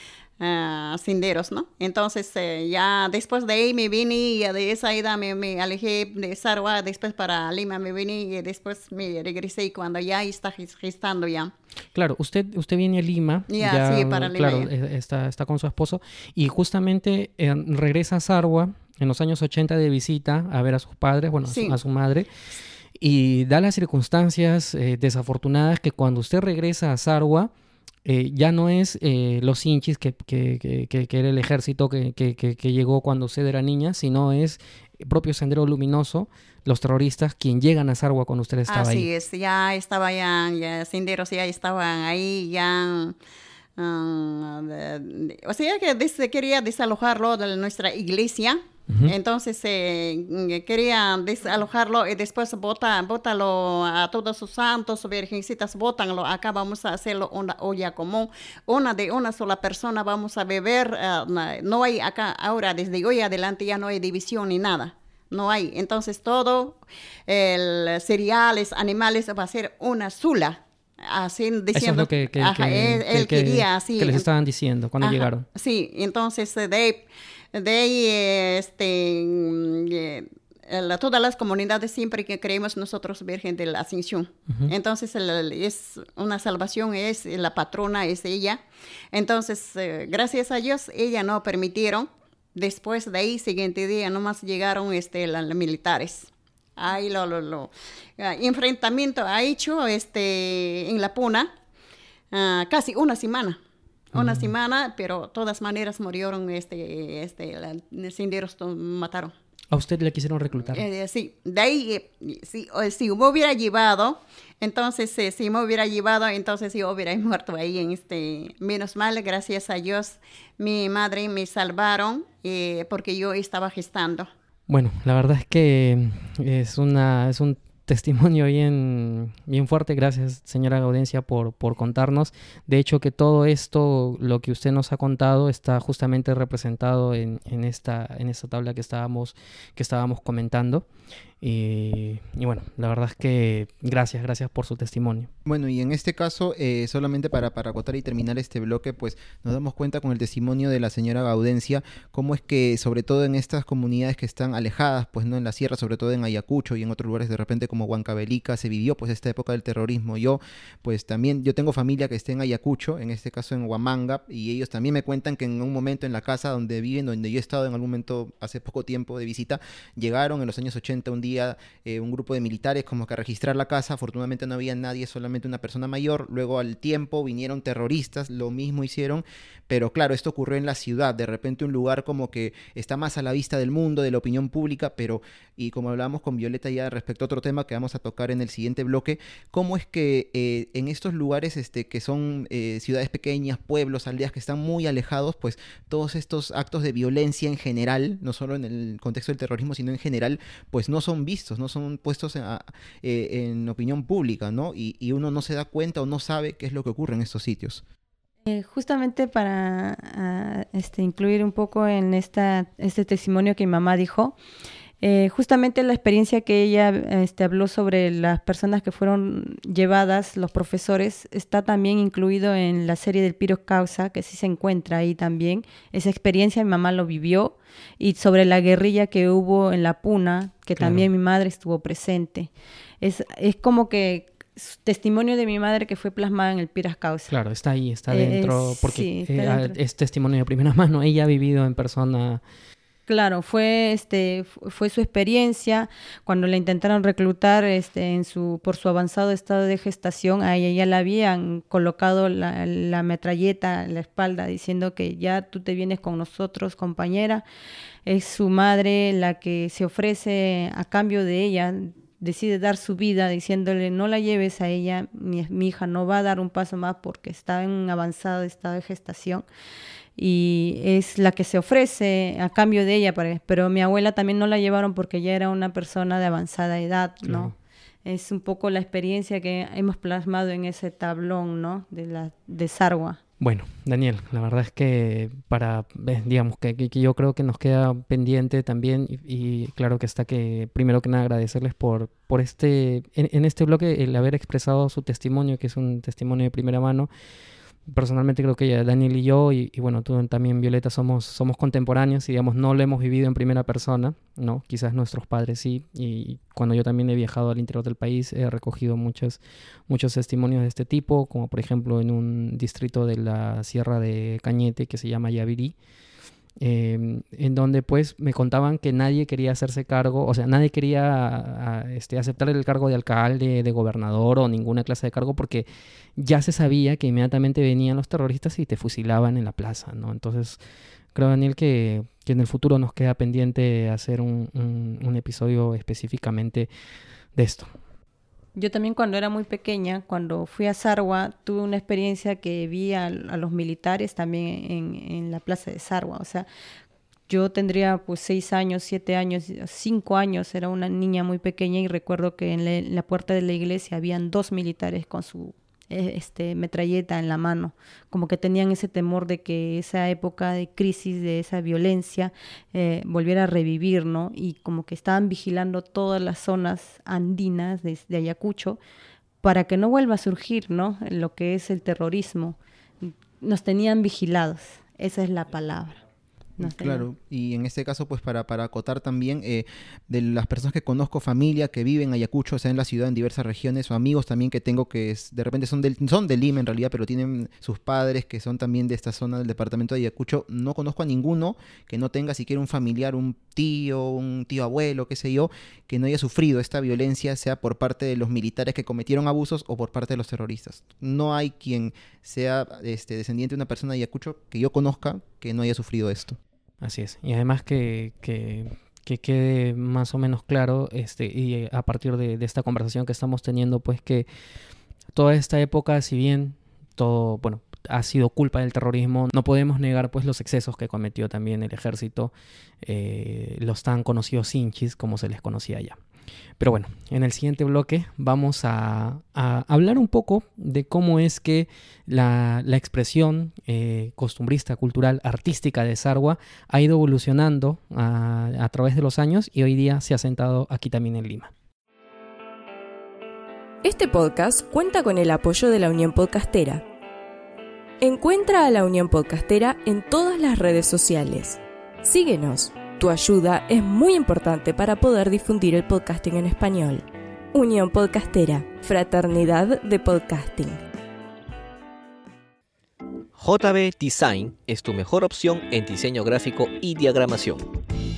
uh, senderos, ¿no? Entonces, eh, ya después de ahí me vine y de esa edad me, me, alejé de Sarwa, después para Lima me vine y después me regresé y cuando ya está gestando ya. Claro, usted, usted viene a Lima, ya, sí, para Lima, claro, está, está con su esposo y justamente eh, regresa a Sarwa en los años 80 de visita a ver a sus padres, bueno, a, su, madre. Y da las circunstancias eh, desafortunadas que cuando usted regresa a Sarwa, eh, ya no es eh, los hinchis que, que, que, que, era el ejército que, llegó cuando usted era niña, sino es el propio Sendero Luminoso, los terroristas, quien llegan a Sarwa cuando usted estaba ahí. Así es, ya estaba ya, ya senderos ya estaban ahí, ya... Ah, o sea que quería desalojarlo de nuestra iglesia Entonces eh, querían desalojarlo y después bota, bótalo a todos sus santos, virgencitas, bótanlo. Acá vamos a hacerlo una olla común. Una de una sola persona vamos a beber. Eh, no hay acá ahora, desde hoy adelante ya no hay división ni nada. No hay. Entonces todo, el cereales, animales, va a ser una sola así diciendo que, él, quería así que les estaban diciendo cuando llegaron sí entonces de de ahí, este, mm, eh, todas las comunidades siempre que creemos nosotros Virgen de la Ascensión. Entonces, es una salvación, es la patrona, es ella. Entonces, eh, gracias a Dios, ella no permitieron. Después de ahí, siguiente día, nomás llegaron este, los militares. Ahí lo, lo, lo ah, enfrentamiento ha hecho este, en La Puna ah, casi una semana una semana, pero todas maneras murieron, este, este, los senderos mataron. ¿A usted le quisieron reclutar? Eh, sí, de ahí, eh, si, si me hubiera llevado, entonces, eh, si me hubiera llevado, entonces yo hubiera [LAUGHS] muerto ahí en este, menos mal, gracias a Dios, mi madre me salvaron porque yo estaba gestando. Bueno, la verdad es que es, una, es un testimonio bien, bien fuerte. Gracias, señora Gaudencia, por, por contarnos. De hecho, que todo esto, lo que usted nos ha contado, está justamente representado en, en, esta, en esta tabla que estábamos, que estábamos comentando. Y, bueno, la verdad es que gracias, gracias por su testimonio. Bueno, y en este caso, eh, solamente para, para acotar y terminar este bloque, pues nos damos cuenta con el testimonio de la señora Gaudencia, cómo es que, sobre todo en estas comunidades que están alejadas, pues no en la sierra, sobre todo en Ayacucho y en otros lugares de repente como Huancavelica, se vivió pues esta época del terrorismo. Yo, pues también, yo tengo familia que está en Ayacucho, en este caso en Huamanga, y ellos también me cuentan que en un momento en la casa donde viven, donde yo he estado en algún momento hace poco tiempo de visita, llegaron en los años 80 un día eh, un grupo de militares como que a registrar la casa. Afortunadamente no había nadie, solamente una persona mayor. Luego al tiempo vinieron terroristas, lo mismo hicieron. Pero claro, esto ocurrió en la ciudad. De repente un lugar como que está más a la vista del mundo, de la opinión pública. Pero, y como hablábamos con Violeta ya respecto a otro tema que vamos a tocar en el siguiente bloque, cómo es que eh, en estos lugares este, que son eh, ciudades pequeñas, pueblos, aldeas que están muy alejados, pues todos estos actos de violencia en general, no solo en el contexto del terrorismo, sino en general, pues no son vistos, no son puestos en, eh, opinión pública, ¿no? Y, uno no se da cuenta o no sabe qué es lo que ocurre en estos sitios. Eh, justamente para ah, este, incluir un poco en esta, este testimonio que mi mamá dijo, eh, justamente la experiencia que ella este, habló sobre las personas que fueron llevadas, los profesores, está también incluido en la serie del Piros Causa, que sí se encuentra ahí también. Esa experiencia mi mamá lo vivió y sobre la guerrilla que hubo en la Puna, que también mi madre estuvo presente. Es, es como que testimonio de mi madre que fue plasmada en el Piras Causa. Claro, está ahí, está dentro, porque eh, es testimonio de primera [LAUGHS] mano. Ella ha vivido en persona Claro, fue este fue su experiencia cuando la intentaron reclutar este en su por su avanzado estado de gestación, a ella ya le habían colocado la, metralleta en la espalda diciendo que ya tú te vienes con nosotros, compañera. Es su madre la que se ofrece a cambio de ella decide dar su vida diciéndole no la lleves a ella, mi, mi hija no va a dar un paso más porque está en un avanzado estado de gestación y es la que se ofrece a cambio de ella, pero mi abuela también no la llevaron porque ella era una persona de avanzada edad, ¿no? Es un poco la experiencia que hemos plasmado en ese tablón, ¿no? De la de Sarwa. Bueno, Daniel, la verdad es que para, digamos, que, que, yo creo que nos queda pendiente también y, claro que está que, primero que nada, agradecerles por, por este, en, en este bloque, el haber expresado su testimonio, que es un testimonio de primera mano personalmente creo que Daniel y yo, y, bueno, tú también, Violeta, somos, somos contemporáneos y digamos, no lo hemos vivido en primera persona, ¿no? Quizás nuestros padres sí, y cuando yo también he viajado al interior del país he recogido muchos, muchos testimonios de este tipo, como por ejemplo en un distrito de la Sierra de Cañete que se llama Yavirí, Em, en donde pues me contaban que nadie quería hacerse cargo, o sea, nadie quería este, aceptar el cargo de alcalde, de gobernador o ninguna clase de cargo porque ya se sabía que inmediatamente venían los terroristas y te fusilaban en la plaza, ¿no? Entonces, creo, Daniel, que, que en el futuro nos queda pendiente hacer un, un episodio específicamente de esto. Yo también cuando era muy pequeña, cuando fui a Sarwa, tuve una experiencia que vi a, los militares también en, la plaza de Sarwa. O sea, yo tendría pues seis años, siete años, cinco años, era una niña muy pequeña y recuerdo que en la, puerta de la iglesia habían dos militares con su este, metralleta en la mano, como que tenían ese temor de que esa época de crisis, de esa violencia, eh, volviera a revivir, ¿no? Y como que estaban vigilando todas las zonas andinas de, de Ayacucho para que no vuelva a surgir, ¿no? Lo que es el terrorismo. Nos tenían vigilados, esa es la palabra claro, y en este caso, pues para, para acotar también, eh, de las personas que conozco, familia que viven en Ayacucho, o sea, en la ciudad, en diversas regiones, o amigos también que tengo que de repente son, del, son de Lima en realidad, pero tienen sus padres que son también de esta zona del departamento de Ayacucho, no conozco a ninguno que no tenga siquiera un familiar, un tío, un tío abuelo, qué sé yo, que no haya sufrido esta violencia, sea por parte de los militares que cometieron abusos o por parte de los terroristas. No hay quien sea este, descendiente de una persona de Ayacucho que yo conozca que no haya sufrido esto. Así es. Y además que, que, quede más o menos claro, este, y a partir de, esta conversación que estamos teniendo, pues que toda esta época, si bien todo, bueno, ha sido culpa del terrorismo, no podemos negar pues los excesos que cometió también el ejército, eh, los tan conocidos hinchis, como se les conocía ya. Pero bueno, en el siguiente bloque vamos a, hablar un poco de cómo es que la, expresión eh, costumbrista, cultural, artística de Sarwa ha ido evolucionando a, a través de los años y hoy día se ha sentado aquí también en Lima. Este podcast cuenta con el apoyo de la Unión Podcastera. Encuentra a la Unión Podcastera en todas las redes sociales. Síguenos. Tu ayuda es muy importante para poder difundir el podcasting en español. Unión Podcastera, Fraternidad de Podcasting. JB Design es tu mejor opción en diseño gráfico y diagramación.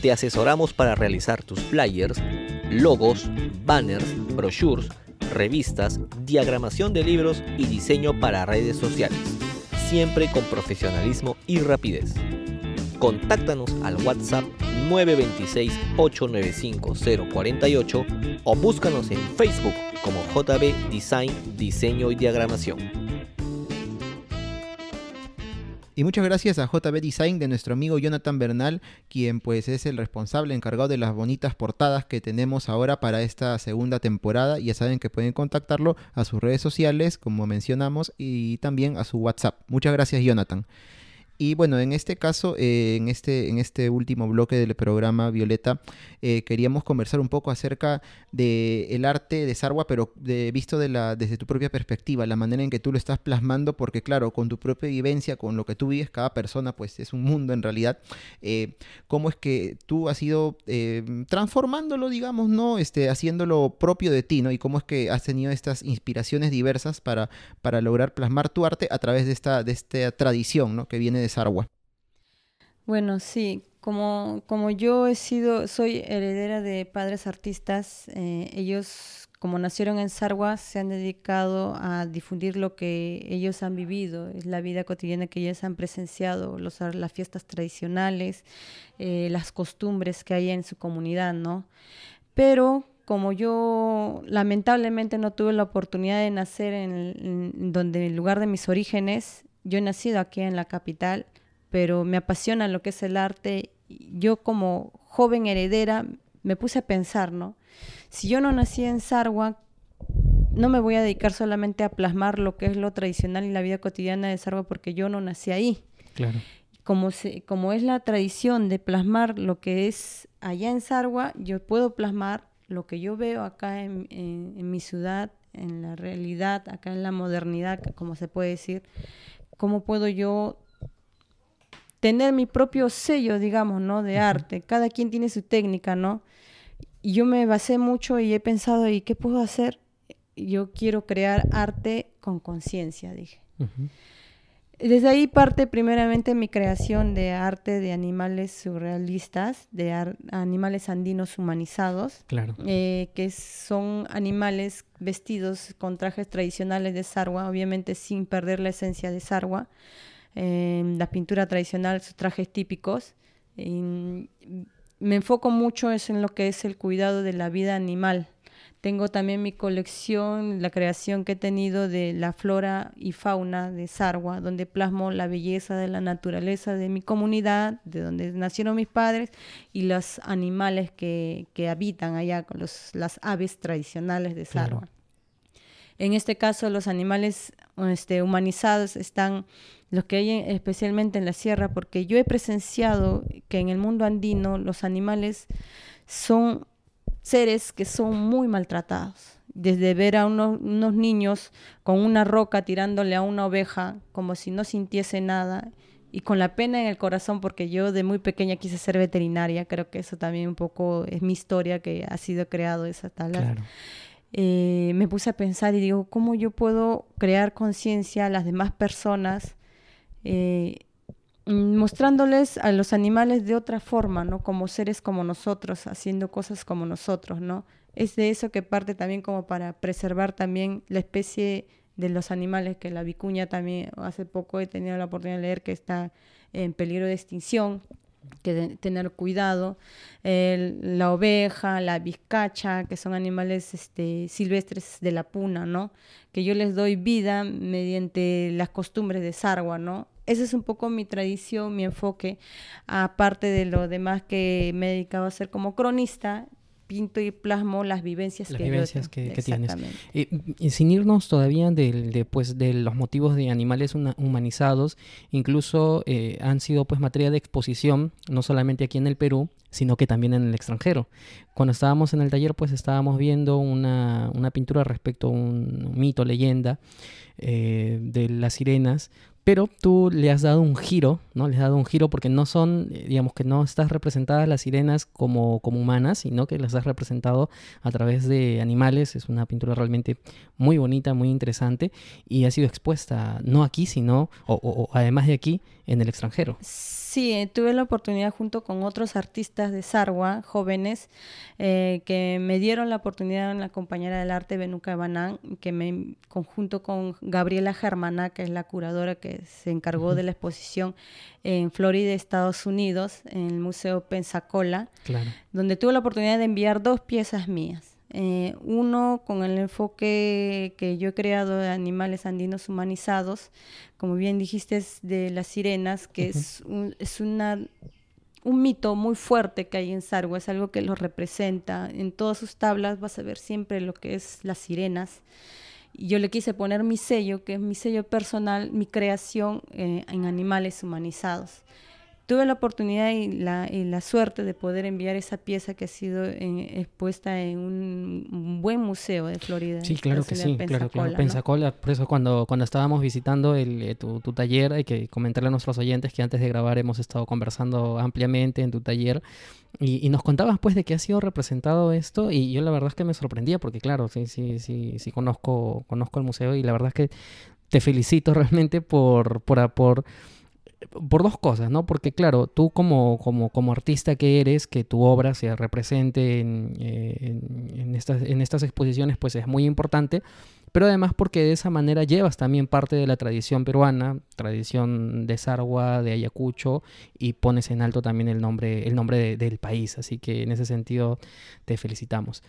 Te asesoramos para realizar tus flyers, logos, banners, brochures, revistas, diagramación de libros y diseño para redes sociales, siempre con profesionalismo y rapidez. Contáctanos al WhatsApp 926-895-048 o búscanos en Facebook como JB Design, Diseño y Diagramación. Y muchas gracias a JB Design de nuestro amigo Jonathan Bernal, quien pues es el responsable encargado de las bonitas portadas que tenemos ahora para esta segunda temporada. Ya saben que pueden contactarlo a sus redes sociales, como mencionamos, y también a su WhatsApp. Muchas gracias Jonathan. Y bueno, en este caso, eh, en, este, en este último bloque del programa Violeta, eh, queríamos conversar un poco acerca del arte de Sarwa, pero de, visto de la, desde tu propia perspectiva, la manera en que tú lo estás plasmando, porque claro, con tu propia vivencia, con lo que tú vives, cada persona pues es un mundo en realidad. Eh, ¿Cómo es que tú has ido transformándolo, digamos, ¿no? Este, haciéndolo propio de ti, ¿no? Y cómo es que has tenido estas inspiraciones diversas para, para lograr plasmar tu arte a través de esta, de esta tradición, ¿no? Que viene de Sarwa. Bueno, sí, como, como yo he sido, soy heredera de padres artistas, eh, ellos como nacieron en Sarwa se han dedicado a difundir lo que ellos han vivido, la vida cotidiana que ellos han presenciado, los, las fiestas tradicionales, eh, las costumbres que hay en su comunidad, ¿no? Pero como yo lamentablemente no tuve la oportunidad de nacer en, en donde el lugar de mis orígenes, yo he nacido aquí en la capital, pero me apasiona lo que es el arte. Yo como joven heredera me puse a pensar, ¿no? Si yo no nací en Sarwa, no me voy a dedicar solamente a plasmar lo que es lo tradicional y la vida cotidiana de Sarwa porque yo no nací ahí. Claro. Como, como es la tradición de plasmar lo que es allá en Sarwa, yo puedo plasmar lo que yo veo acá en, en mi ciudad, en la realidad, acá en la modernidad, como se puede decir. ¿Cómo puedo yo tener mi propio sello, digamos, ¿no? De arte. Cada quien tiene su técnica, ¿no? Y yo me basé mucho y he pensado, ¿y qué puedo hacer? Yo quiero crear arte con conciencia, dije. Desde ahí parte primeramente mi creación de arte de animales surrealistas, de animales andinos humanizados, claro. Eh, que son animales vestidos con trajes tradicionales de Sarwa, obviamente sin perder la esencia de Sarwa, la pintura tradicional, sus trajes típicos. me enfoco mucho en lo que es el cuidado de la vida animal, Tengo también mi colección, la creación que he tenido de la flora y fauna de Sarwa, donde plasmo la belleza de la naturaleza de mi comunidad, de donde nacieron mis padres, y los animales que, que habitan allá, los, las aves tradicionales de Sarwa. En este caso, los animales este, humanizados están los que hay especialmente en la sierra, porque yo he presenciado que en el mundo andino los animales son seres que son muy maltratados. Desde ver a unos, niños con una roca tirándole a una oveja como si no sintiese nada y con la pena en el corazón porque yo de muy pequeña quise ser veterinaria, creo que eso también un poco es mi historia que ha sido creado esa tabla. Eh, me puse a pensar y digo, ¿cómo yo puedo crear conciencia a las demás personas eh, mostrándoles a los animales de otra forma, ¿no? Como seres como nosotros, haciendo cosas como nosotros, ¿no? Es de eso que parte también como para preservar también la especie de los animales, que la vicuña también hace poco he tenido la oportunidad de leer que está en peligro de extinción, que tener cuidado, la oveja, la vizcacha, que son animales este, silvestres de la puna, ¿no? Que yo les doy vida mediante las costumbres de Sarwa, ¿no? Esa es un poco mi tradición, mi enfoque, aparte de lo demás que me he dedicado a hacer como cronista, pinto y plasmo las vivencias, que, vivencias que, tienes. y sin irnos todavía de, pues, de los motivos de animales humanizados, incluso eh, han sido pues materia de exposición, no solamente aquí en el Perú, sino que también en el extranjero. Cuando estábamos en el taller, pues estábamos viendo una, una pintura respecto a un mito, leyenda eh, de las sirenas, pero tú le has dado un giro, ¿no? Le has dado un giro porque no son, eh, digamos que no estás representadas las sirenas como, como humanas, sino que las has representado a través de animales. Es una pintura realmente muy bonita, muy interesante y ha sido expuesta no aquí, sino, o además de aquí, en el extranjero. Sí, eh, tuve la oportunidad junto con otros artistas de Sarwa, jóvenes, eh, que me dieron la oportunidad en la compañera del arte Benuca Banán, que me conjunto con Gabriela Germana, que es la curadora que se encargó de la exposición en Florida, Estados Unidos, en el Museo Pensacola, donde tuve la oportunidad de enviar dos piezas mías. Eh, uno con el enfoque que yo he creado de animales andinos humanizados, como bien dijiste, es de las sirenas, que es, un, es una, un mito muy fuerte que hay en Sargo, es algo que lo representa. En todas sus tablas vas a ver siempre lo que es las sirenas. Y yo le quise poner mi sello, que es mi sello personal, mi creación eh, en animales humanizados tuve la oportunidad y la, la, suerte de poder enviar esa pieza que ha sido expuesta en un, buen museo de Florida. Sí, claro que sí, claro, claro. Pensacola, por eso cuando, cuando estábamos visitando el, eh, tu, tu, taller, hay que comentarle a nuestros oyentes que antes de grabar hemos estado conversando ampliamente en tu taller y, y, nos contabas pues de qué ha sido representado esto y yo la verdad es que me sorprendía porque claro, sí, sí, sí, sí conozco, conozco el museo y la verdad es que te felicito [LAUGHS] realmente por, por, por por dos cosas, ¿no? Porque claro, tú como, como, como artista que eres, que tu obra se represente en, eh, en, estas, en estas exposiciones, pues es muy importante, pero además porque de esa manera llevas también parte de la tradición peruana, tradición de Sarwa, de Ayacucho, y pones en alto también el nombre, el nombre del país, así que en ese sentido te felicitamos.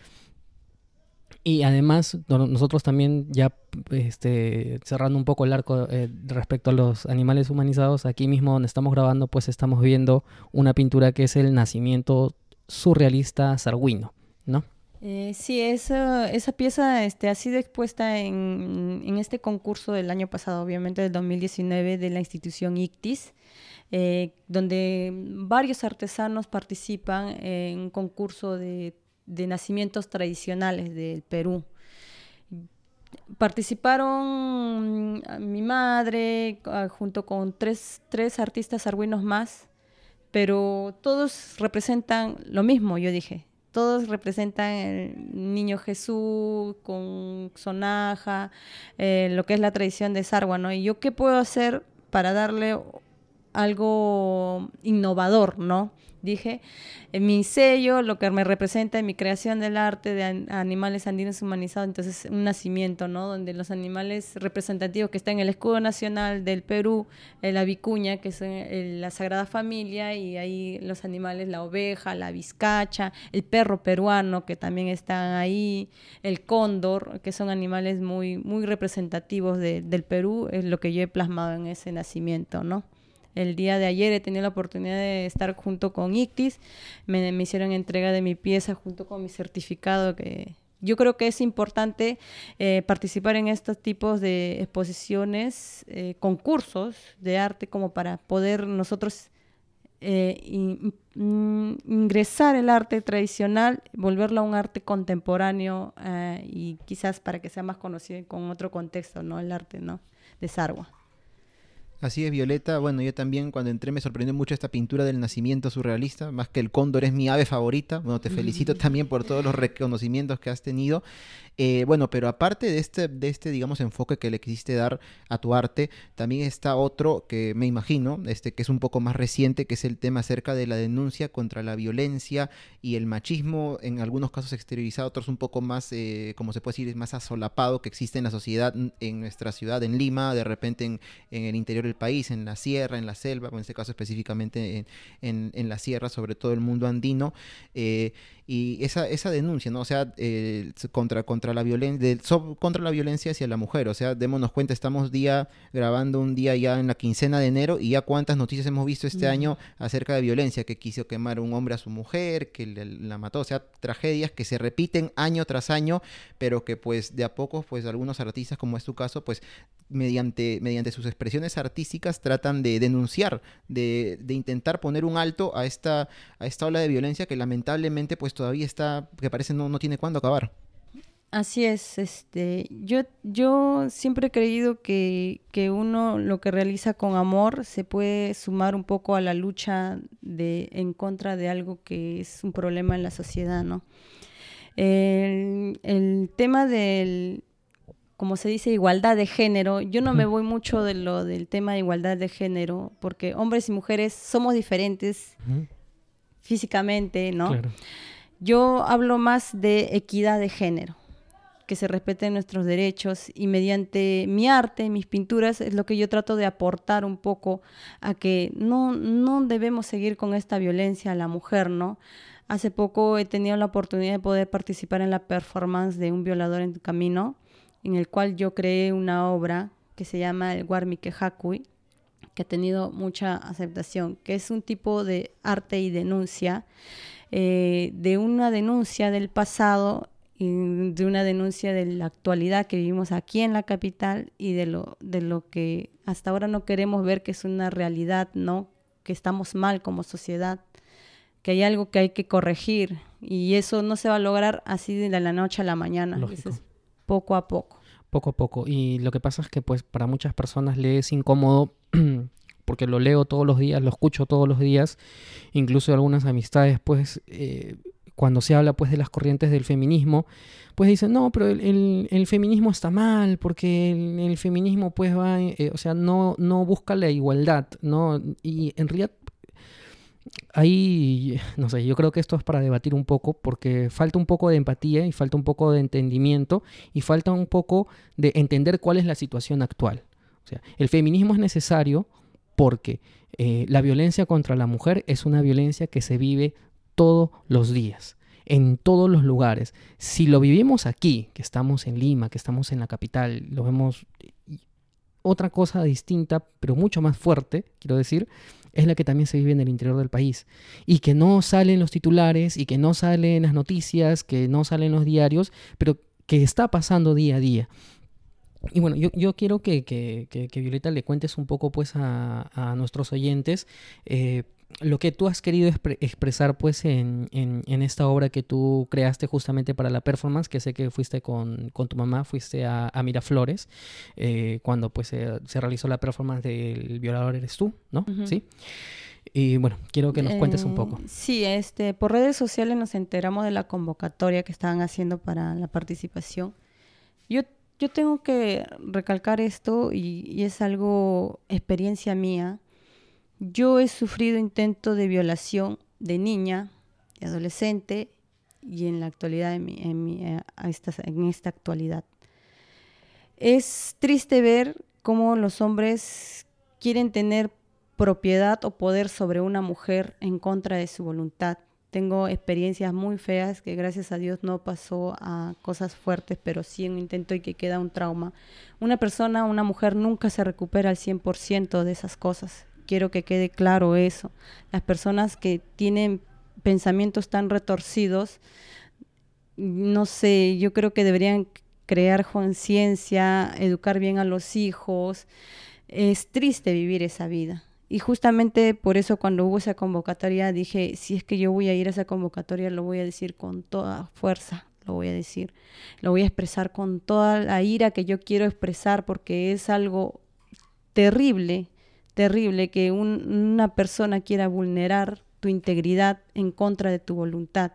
Y además, nosotros también ya este, cerrando un poco el arco eh, respecto a los animales humanizados, aquí mismo donde estamos grabando, pues estamos viendo una pintura que es el nacimiento surrealista sarguino, ¿no? Eh, sí, esa, esa pieza este, ha sido expuesta en, en, este concurso del año pasado, obviamente del 2019, de la institución ICTIS, eh, donde varios artesanos participan en un concurso de de nacimientos tradicionales del Perú. Participaron mm, mi madre ah, junto con tres, tres artistas argüinos más, pero todos representan lo mismo, yo dije. Todos representan el niño Jesús con sonaja, eh, lo que es la tradición de Sarwa, ¿no? Y yo qué puedo hacer para darle algo innovador, ¿no? Dije, en mi sello, lo que me representa en mi creación del arte de animales andinos humanizados, entonces un nacimiento, ¿no? Donde los animales representativos que están en el escudo nacional del Perú, la vicuña, que es la Sagrada Familia, y ahí los animales, la oveja, la vizcacha, el perro peruano, que también están ahí, el cóndor, que son animales muy, muy representativos del Perú, es lo que yo he plasmado en ese nacimiento, ¿no? El día de ayer he tenido la oportunidad de estar junto con ICTIS, me, hicieron entrega de mi pieza junto con mi certificado que yo creo que es importante eh, participar en estos tipos de exposiciones, eh, concursos de arte, como para poder nosotros eh, ingresar el arte tradicional, volverlo a un arte contemporáneo y quizás para que sea más conocido con otro contexto, ¿no? El arte, ¿no? De Sarwa. Así es, Violeta. Bueno, yo también cuando entré me sorprendió mucho esta pintura del nacimiento surrealista, más que el cóndor es mi ave favorita. Bueno, te felicito también por todos los reconocimientos que has tenido. Eh, bueno, pero aparte de este, de este, digamos, enfoque que le quisiste dar a tu arte, también está otro que me imagino, este, que es un poco más reciente, que es el tema acerca de la denuncia contra la violencia y el machismo, en algunos casos exteriorizado, otros un poco más, eh, como se puede decir, más asolapado que existe en la sociedad, en nuestra ciudad, en Lima, de repente en, el interior del país, en la sierra, en la selva, en este caso específicamente en, en, la sierra, sobre todo el mundo andino. Eh, y esa, esa denuncia, ¿no? O sea, eh, contra, contra, la violencia, contra la violencia hacia la mujer. O sea, démonos cuenta, estamos día grabando un día ya en la quincena de enero y ya cuántas noticias hemos visto este año acerca de violencia, que quiso quemar un hombre a su mujer, que la mató. O sea, tragedias que se repiten año tras año, pero que pues de a poco, pues algunos artistas, como es tu caso, pues mediante, mediante sus expresiones artísticas tratan de denunciar, de, de intentar poner un alto a esta, a esta ola de violencia que lamentablemente pues todavía está, que parece no, no tiene cuándo acabar. Así es, este, yo, yo siempre he creído que, que, uno lo que realiza con amor se puede sumar un poco a la lucha de, en contra de algo que es un problema en la sociedad, ¿no? El, el tema del, como se dice, igualdad de género, yo no me voy mucho de lo del tema de igualdad de género, porque hombres y mujeres somos diferentes físicamente, ¿no? Claro. Yo hablo más de equidad de género, que se respeten nuestros derechos y mediante mi arte, mis pinturas, es lo que yo trato de aportar un poco a que no, no debemos seguir con esta violencia a la mujer, ¿no? Hace poco he tenido la oportunidad de poder participar en la performance de Un violador en camino, en el cual yo creé una obra que se llama El Guarmique Hakui, que ha tenido mucha aceptación, que es un tipo de arte y denuncia eh, de una denuncia del pasado y de una denuncia de la actualidad que vivimos aquí en la capital y de lo, de lo que hasta ahora no queremos ver que es una realidad, ¿no? Que estamos mal como sociedad, que hay algo que hay que corregir y eso no se va a lograr así de la noche a la mañana, poco a poco. Poco a poco. Y lo que pasa es que pues para muchas personas le es incómodo [CLEARS THROAT] porque lo leo todos los días, lo escucho todos los días, incluso algunas amistades, pues eh, cuando se habla pues de las corrientes del feminismo, pues dicen, no, pero el, feminismo está mal, porque el, feminismo pues va, eh, o sea, no, no busca la igualdad, ¿no? Y en realidad ahí, no sé, yo creo que esto es para debatir un poco, porque falta un poco de empatía y falta un poco de entendimiento y falta un poco de entender cuál es la situación actual. O sea, el feminismo es necesario porque eh, la violencia contra la mujer es una violencia que se vive todos los días, en todos los lugares. Si lo vivimos aquí, que estamos en Lima, que estamos en la capital, lo vemos otra cosa distinta, pero mucho más fuerte, quiero decir, es la que también se vive en el interior del país. Y que no salen los titulares, y que no salen las noticias, que no salen los diarios, pero que está pasando día a día. Y bueno, yo, yo quiero que, que, que, Violeta le cuentes un poco pues a, a nuestros oyentes eh, lo que tú has querido expresar pues en, en, en, esta obra que tú creaste justamente para la performance, que sé que fuiste con, con tu mamá, fuiste a, a Miraflores, eh, cuando pues se realizó la performance del violador eres tú, ¿no? Sí. Y bueno, quiero que nos cuentes un poco. Eh, sí, este, por redes sociales nos enteramos de la convocatoria que estaban haciendo para la participación. Yo yo tengo que recalcar esto y, es algo, experiencia mía. Yo he sufrido intentos de violación de niña, de adolescente y en la actualidad, eh, en esta actualidad. Es triste ver cómo los hombres quieren tener propiedad o poder sobre una mujer en contra de su voluntad. Tengo experiencias muy feas que gracias a Dios no pasó a cosas fuertes, pero sí un intento y que queda un trauma. Una persona, una mujer nunca se recupera al 100% de esas cosas. Quiero que quede claro eso. Las personas que tienen pensamientos tan retorcidos, no sé, yo creo que deberían crear conciencia, educar bien a los hijos. Es triste vivir esa vida. Y justamente por eso cuando hubo esa convocatoria dije, si es que yo voy a ir a esa convocatoria, lo voy a decir con toda fuerza, lo voy a decir. Lo voy a expresar con toda la ira que yo quiero expresar porque es algo terrible, terrible que un- una persona quiera vulnerar tu integridad en contra de tu voluntad.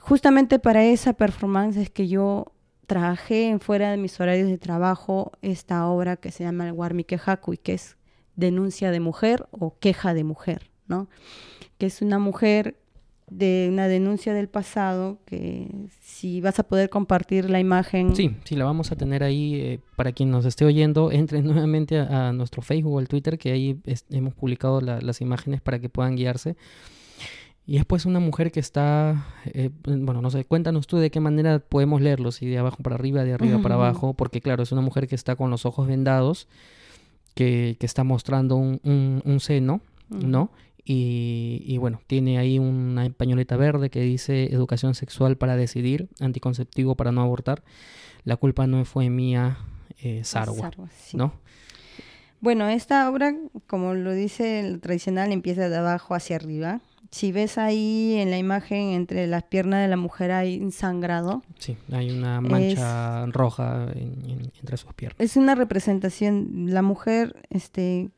Justamente para esa performance es que yo trabajé en fuera de mis horarios de trabajo esta obra que se llama el Warmike Hakui, que es denuncia de mujer o queja de mujer, ¿no? Que es una mujer de una denuncia del pasado que si vas a poder compartir la imagen Sí, sí, la vamos a tener ahí eh, para quien nos esté oyendo. [LAUGHS] Entren nuevamente a, a nuestro Facebook o al Twitter, que ahí es- hemos publicado la- las imágenes para que puedan guiarse. Y es pues una mujer que está, eh, bueno, no sé, cuéntanos tú de qué manera podemos leerlo, si de abajo para arriba, de arriba para abajo, porque claro, es una mujer que está con los ojos vendados, que, que está mostrando un, un- un seno, ¿no? Y, y bueno, tiene ahí una pañoleta verde que dice educación sexual para decidir, anticonceptivo para no abortar. La culpa no fue mía, eh, Sarwa, Sarwa, sí. ¿no? Bueno, esta obra, como lo dice el tradicional, empieza de abajo hacia arriba. Si ves ahí en la imagen entre las piernas de la mujer hay un sangrado. Sí, hay una mancha roja en- en- entre sus piernas. Es una representación. La mujer, este,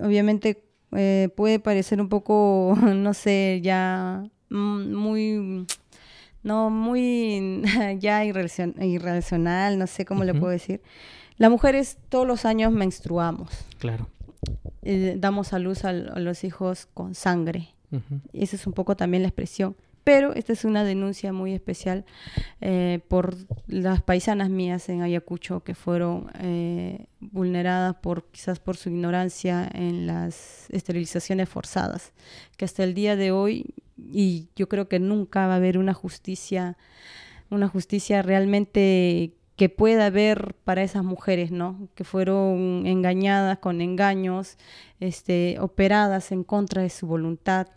obviamente eh, puede parecer un poco, [LAUGHS] no sé, ya muy, no, muy [LAUGHS] ya irracion- irracional, no sé cómo le puedo decir. Las mujeres todos los años menstruamos. Claro. eh, damos a luz a, los hijos con sangre. Esa es un poco también la expresión. Pero esta es una denuncia muy especial eh, por las paisanas mías en Ayacucho que fueron eh, vulneradas por quizás por su ignorancia en las esterilizaciones forzadas, que hasta el día de hoy y yo creo que nunca va a haber una justicia, una justicia realmente que pueda haber para esas mujeres, ¿no? Que fueron engañadas con engaños, este, operadas en contra de su voluntad.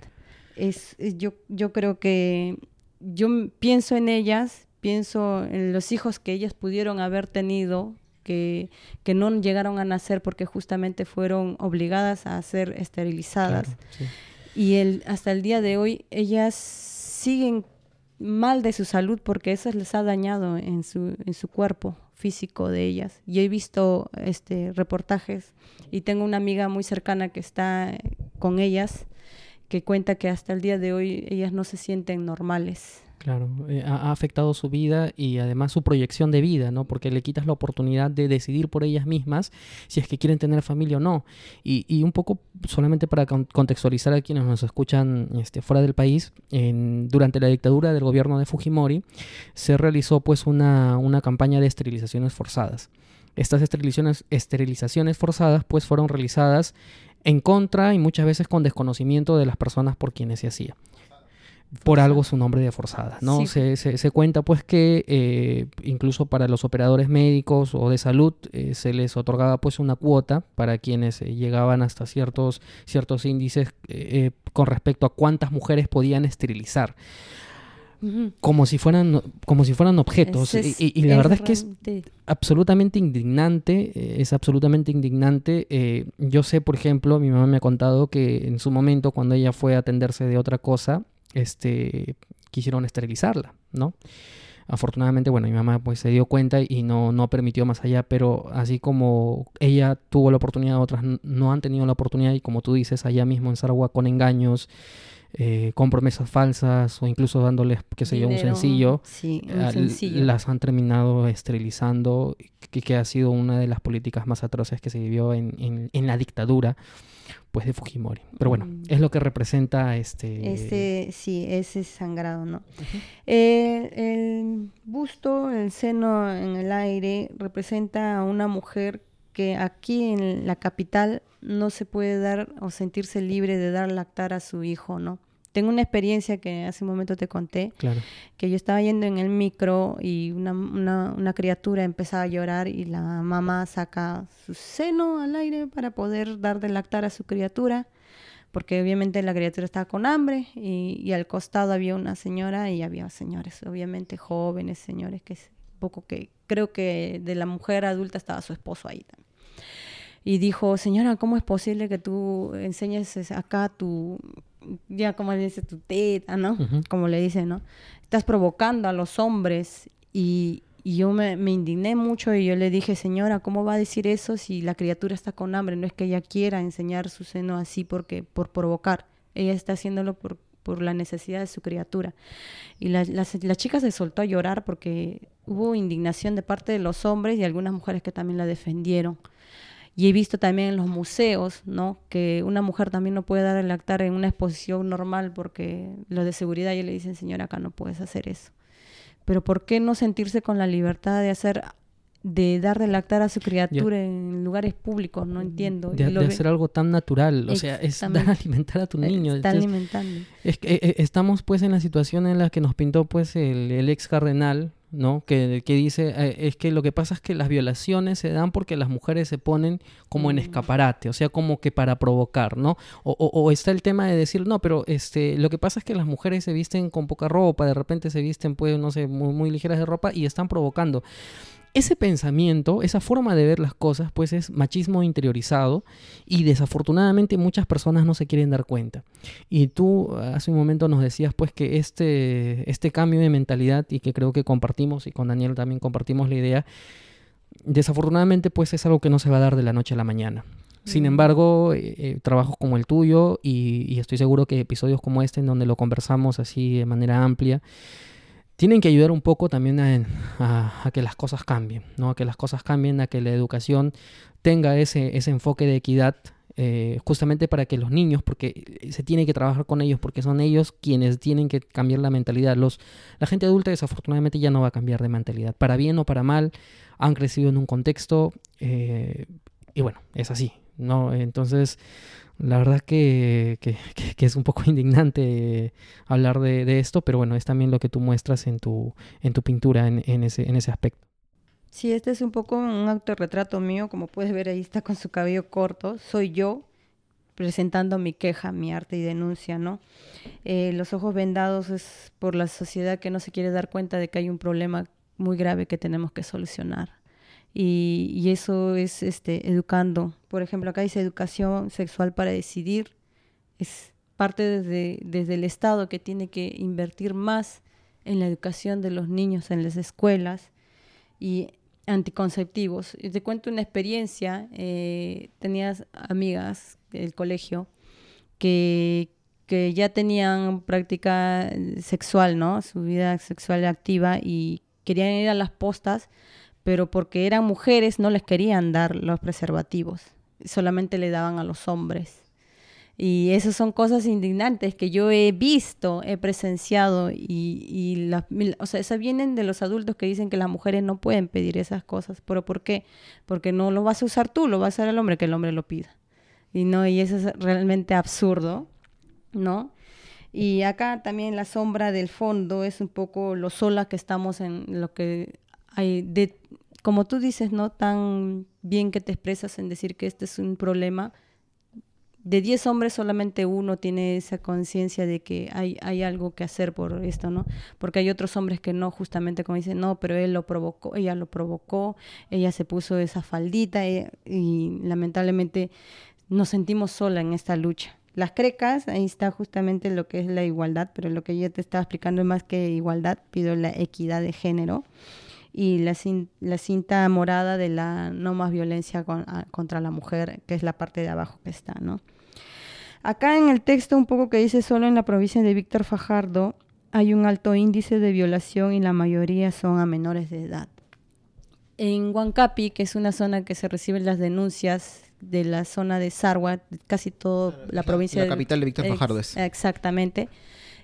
Es, yo, yo creo que yo pienso en ellas, pienso en los hijos que ellas pudieron haber tenido, que, que no llegaron a nacer porque justamente fueron obligadas a ser esterilizadas. Claro, sí. Y el, hasta el día de hoy ellas siguen mal de su salud porque eso les ha dañado en su, en su cuerpo físico de ellas. Y he visto este reportajes y tengo una amiga muy cercana que está con ellas que cuenta que hasta el día de hoy ellas no se sienten normales. Claro, eh, ha, afectado su vida y además su proyección de vida, ¿no? Porque le quitas la oportunidad de decidir por ellas mismas si es que quieren tener familia o no. Y, y un poco solamente para con- contextualizar a quienes nos escuchan este, fuera del país, durante la dictadura del gobierno de Fujimori se realizó pues una, una campaña de esterilizaciones forzadas. Estas esterilizaciones, esterilizaciones forzadas pues fueron realizadas en contra y muchas veces con desconocimiento de las personas por quienes se hacía por algo su nombre de forzada, ¿no? Sí. Se, se- se cuenta pues que eh, incluso para los operadores médicos o de salud eh, se les otorgaba pues una cuota para quienes eh, llegaban hasta ciertos, ciertos índices con respecto a cuántas mujeres podían esterilizar, como si fueran, como si fueran objetos. Es- y, y la verdad es que es absolutamente indignante, es absolutamente indignante. Yo sé, por ejemplo, mi mamá me ha contado que en su momento, cuando ella fue a atenderse de otra cosa, este, quisieron esterilizarla, ¿no? Afortunadamente, bueno, mi mamá pues se dio cuenta y no, no permitió más allá, pero así como ella tuvo la oportunidad, otras no han tenido la oportunidad y como tú dices, allá mismo en Saragua con engaños, eh, con promesas falsas o incluso dándoles, qué sé yo, un sencillo, Sí, un sencillo. las han terminado esterilizando, que, que ha sido una de las políticas más atroces que se vivió en, en- en la dictadura pues de Fujimori. Pero bueno, Mm. es lo que representa este... Ese, sí, ese sangrado, ¿no? Eh, el busto, el seno en el aire, representa a una mujer que aquí en la capital no se puede dar o sentirse libre de dar lactar a su hijo, ¿no? Tengo una experiencia que hace un momento te conté, Claro. que yo estaba yendo en el micro y una, una, una criatura empezaba a llorar y la mamá saca su seno al aire para poder dar de lactar a su criatura, porque obviamente la criatura estaba con hambre y, y al costado había una señora y había señores, obviamente jóvenes, señores, que es un poco que creo que de la mujer adulta estaba su esposo ahí también. Y dijo, señora, ¿cómo es posible que tú enseñes es- acá tu, ya como le dice, tu teta, ¿no? Como le dice, ¿no? Estás provocando a los hombres y, y yo me, me indigné mucho y yo le dije, señora, ¿cómo va a decir eso si la criatura está con hambre? No es que ella quiera enseñar su seno así porque por provocar. Ella está haciéndolo por, por la necesidad de su criatura. Y la, la, la chica se soltó a llorar porque hubo indignación de parte de los hombres y algunas mujeres que también la defendieron. Y he visto también en los museos, ¿no? Que una mujer también no puede dar el lactar en una exposición normal porque los de seguridad ya le dicen, señora, acá no puedes hacer eso. Pero ¿por qué no sentirse con la libertad de hacer, de dar de lactar a su criatura en lugares públicos? No entiendo. De, hacer algo tan natural, o sea, es dar [LAUGHS] alimentar a tu niño. Está Entonces, alimentando. Es que eh, eh, estamos pues en la situación en la que nos pintó pues el, el ex cardenal, ¿no? Que, que dice, eh, es que lo que pasa es que las violaciones se dan porque las mujeres se ponen como en Mm. escaparate, o sea, como que para provocar, ¿no? O, o- o está el tema de decir, no, pero este, lo que pasa es que las mujeres se visten con poca ropa, de repente se visten pues, no sé, muy, muy ligeras de ropa y están provocando. Ese pensamiento, esa forma de ver las cosas, pues es machismo interiorizado y desafortunadamente muchas personas no se quieren dar cuenta. Y tú hace un momento nos decías pues que este, este cambio de mentalidad y que creo que compartimos y con Daniel también compartimos la idea, desafortunadamente pues es algo que no se va a dar de la noche a la mañana. Sin Mm. embargo, eh, eh, trabajos como el tuyo y, y estoy seguro que episodios como este en donde lo conversamos así de manera amplia, tienen que ayudar un poco también a, que las cosas cambien, ¿no? A que las cosas cambien, a que la educación tenga ese, ese enfoque de equidad, eh, justamente para que los niños, porque se tiene que trabajar con ellos, porque son ellos quienes tienen que cambiar la mentalidad. Los, la gente adulta desafortunadamente ya no va a cambiar de mentalidad, para bien o para mal, han crecido en un contexto eh, y bueno, es así, ¿no? Entonces, la verdad que, [LAUGHS] que- que- es un poco [LAUGHS] indignante hablar de, de esto, pero bueno, es también lo que tú muestras en tu, en tu pintura en, en ese, en ese aspecto. Sí, este es un poco un autorretrato mío, como puedes ver ahí está con su cabello corto, soy yo presentando mi queja, mi arte y denuncia, ¿no? Eh, los ojos vendados es por la sociedad que no se quiere dar cuenta de que hay un problema muy grave que tenemos que solucionar. Y, y eso es este, educando. Por ejemplo, acá dice educación sexual para decidir. Es parte desde, desde el Estado que tiene que invertir más en la educación de los niños en las escuelas y anticonceptivos. Y te cuento una experiencia. eh, tenías amigas del colegio que, que ya tenían práctica eh, sexual, ¿no? Su vida sexual activa y querían ir a las postas, pero porque eran mujeres no les querían dar los preservativos, solamente le daban a los hombres. Y esas son cosas indignantes que yo he visto, he presenciado y, y la- mil- o sea, esas vienen de los adultos que dicen que las mujeres no pueden pedir esas cosas. ¿Pero por qué? Porque no lo vas a usar tú, lo va a hacer el hombre, que el hombre lo pida. Y no, y eso es realmente absurdo, ¿no? Y acá también la sombra del fondo es un poco lo sola que estamos en lo que como tú dices, ¿no? Tan bien que te expresas en decir que este es un problema. De 10 hombres solamente uno tiene esa conciencia de que hay, hay algo que hacer por esto, ¿no? Porque hay otros hombres que no, justamente como dicen, no, pero él lo provocó, ella lo provocó, ella se puso esa faldita eh, y lamentablemente nos sentimos sola en esta lucha. Las crecas, ahí está justamente lo que es la igualdad, pero lo que yo te estaba explicando es más que igualdad, pido la equidad de género y la, cin- la cinta morada de la no más violencia con- a- contra la mujer, que es la parte de abajo que está, ¿no? Acá en el texto un poco que dice solo en la provincia de Víctor Fajardo hay un alto índice de violación y la mayoría son a menores de edad. En Huancapi, que es una zona que se reciben las denuncias de la zona de Sarwa, casi toda la provincia. La capital de Víctor Fajardo es. Exactamente.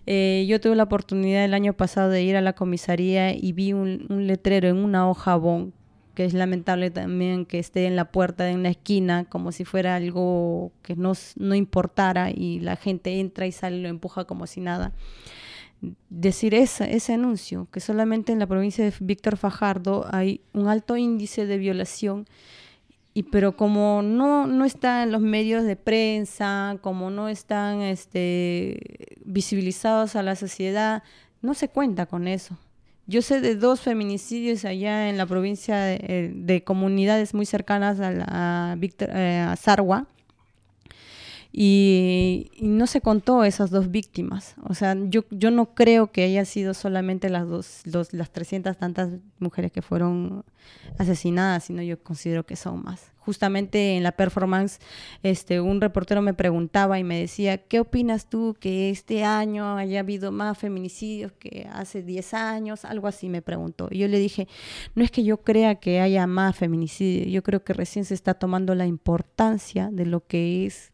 Eh, yo tuve la oportunidad el año pasado de ir a la comisaría y vi un, letrero en una hoja bon que es lamentable también que esté en la puerta de una esquina como si fuera algo que no, no importara y la gente entra y sale y lo empuja como si nada. Decir esa, ese anuncio, que solamente en la provincia de Víctor Fajardo hay un alto índice de violación y pero como no, no está en los medios de prensa, como no están este, visibilizados a la sociedad, no se cuenta con eso. Yo sé de dos feminicidios allá en la provincia de, eh, comunidades muy cercanas a, la, Víctor, eh, a Sarwa, y, no se contó esas dos víctimas. O sea, yo, yo no creo que haya sido solamente las dos, las 300 tantas mujeres que fueron asesinadas, sino yo considero que son más. Justamente en la performance, este, un reportero me preguntaba y me decía, ¿qué opinas tú que este año haya habido más feminicidios que hace 10 años? Algo así me preguntó. Y yo le dije, no es que yo crea que haya más feminicidios, yo creo que recién se está tomando la importancia de lo que es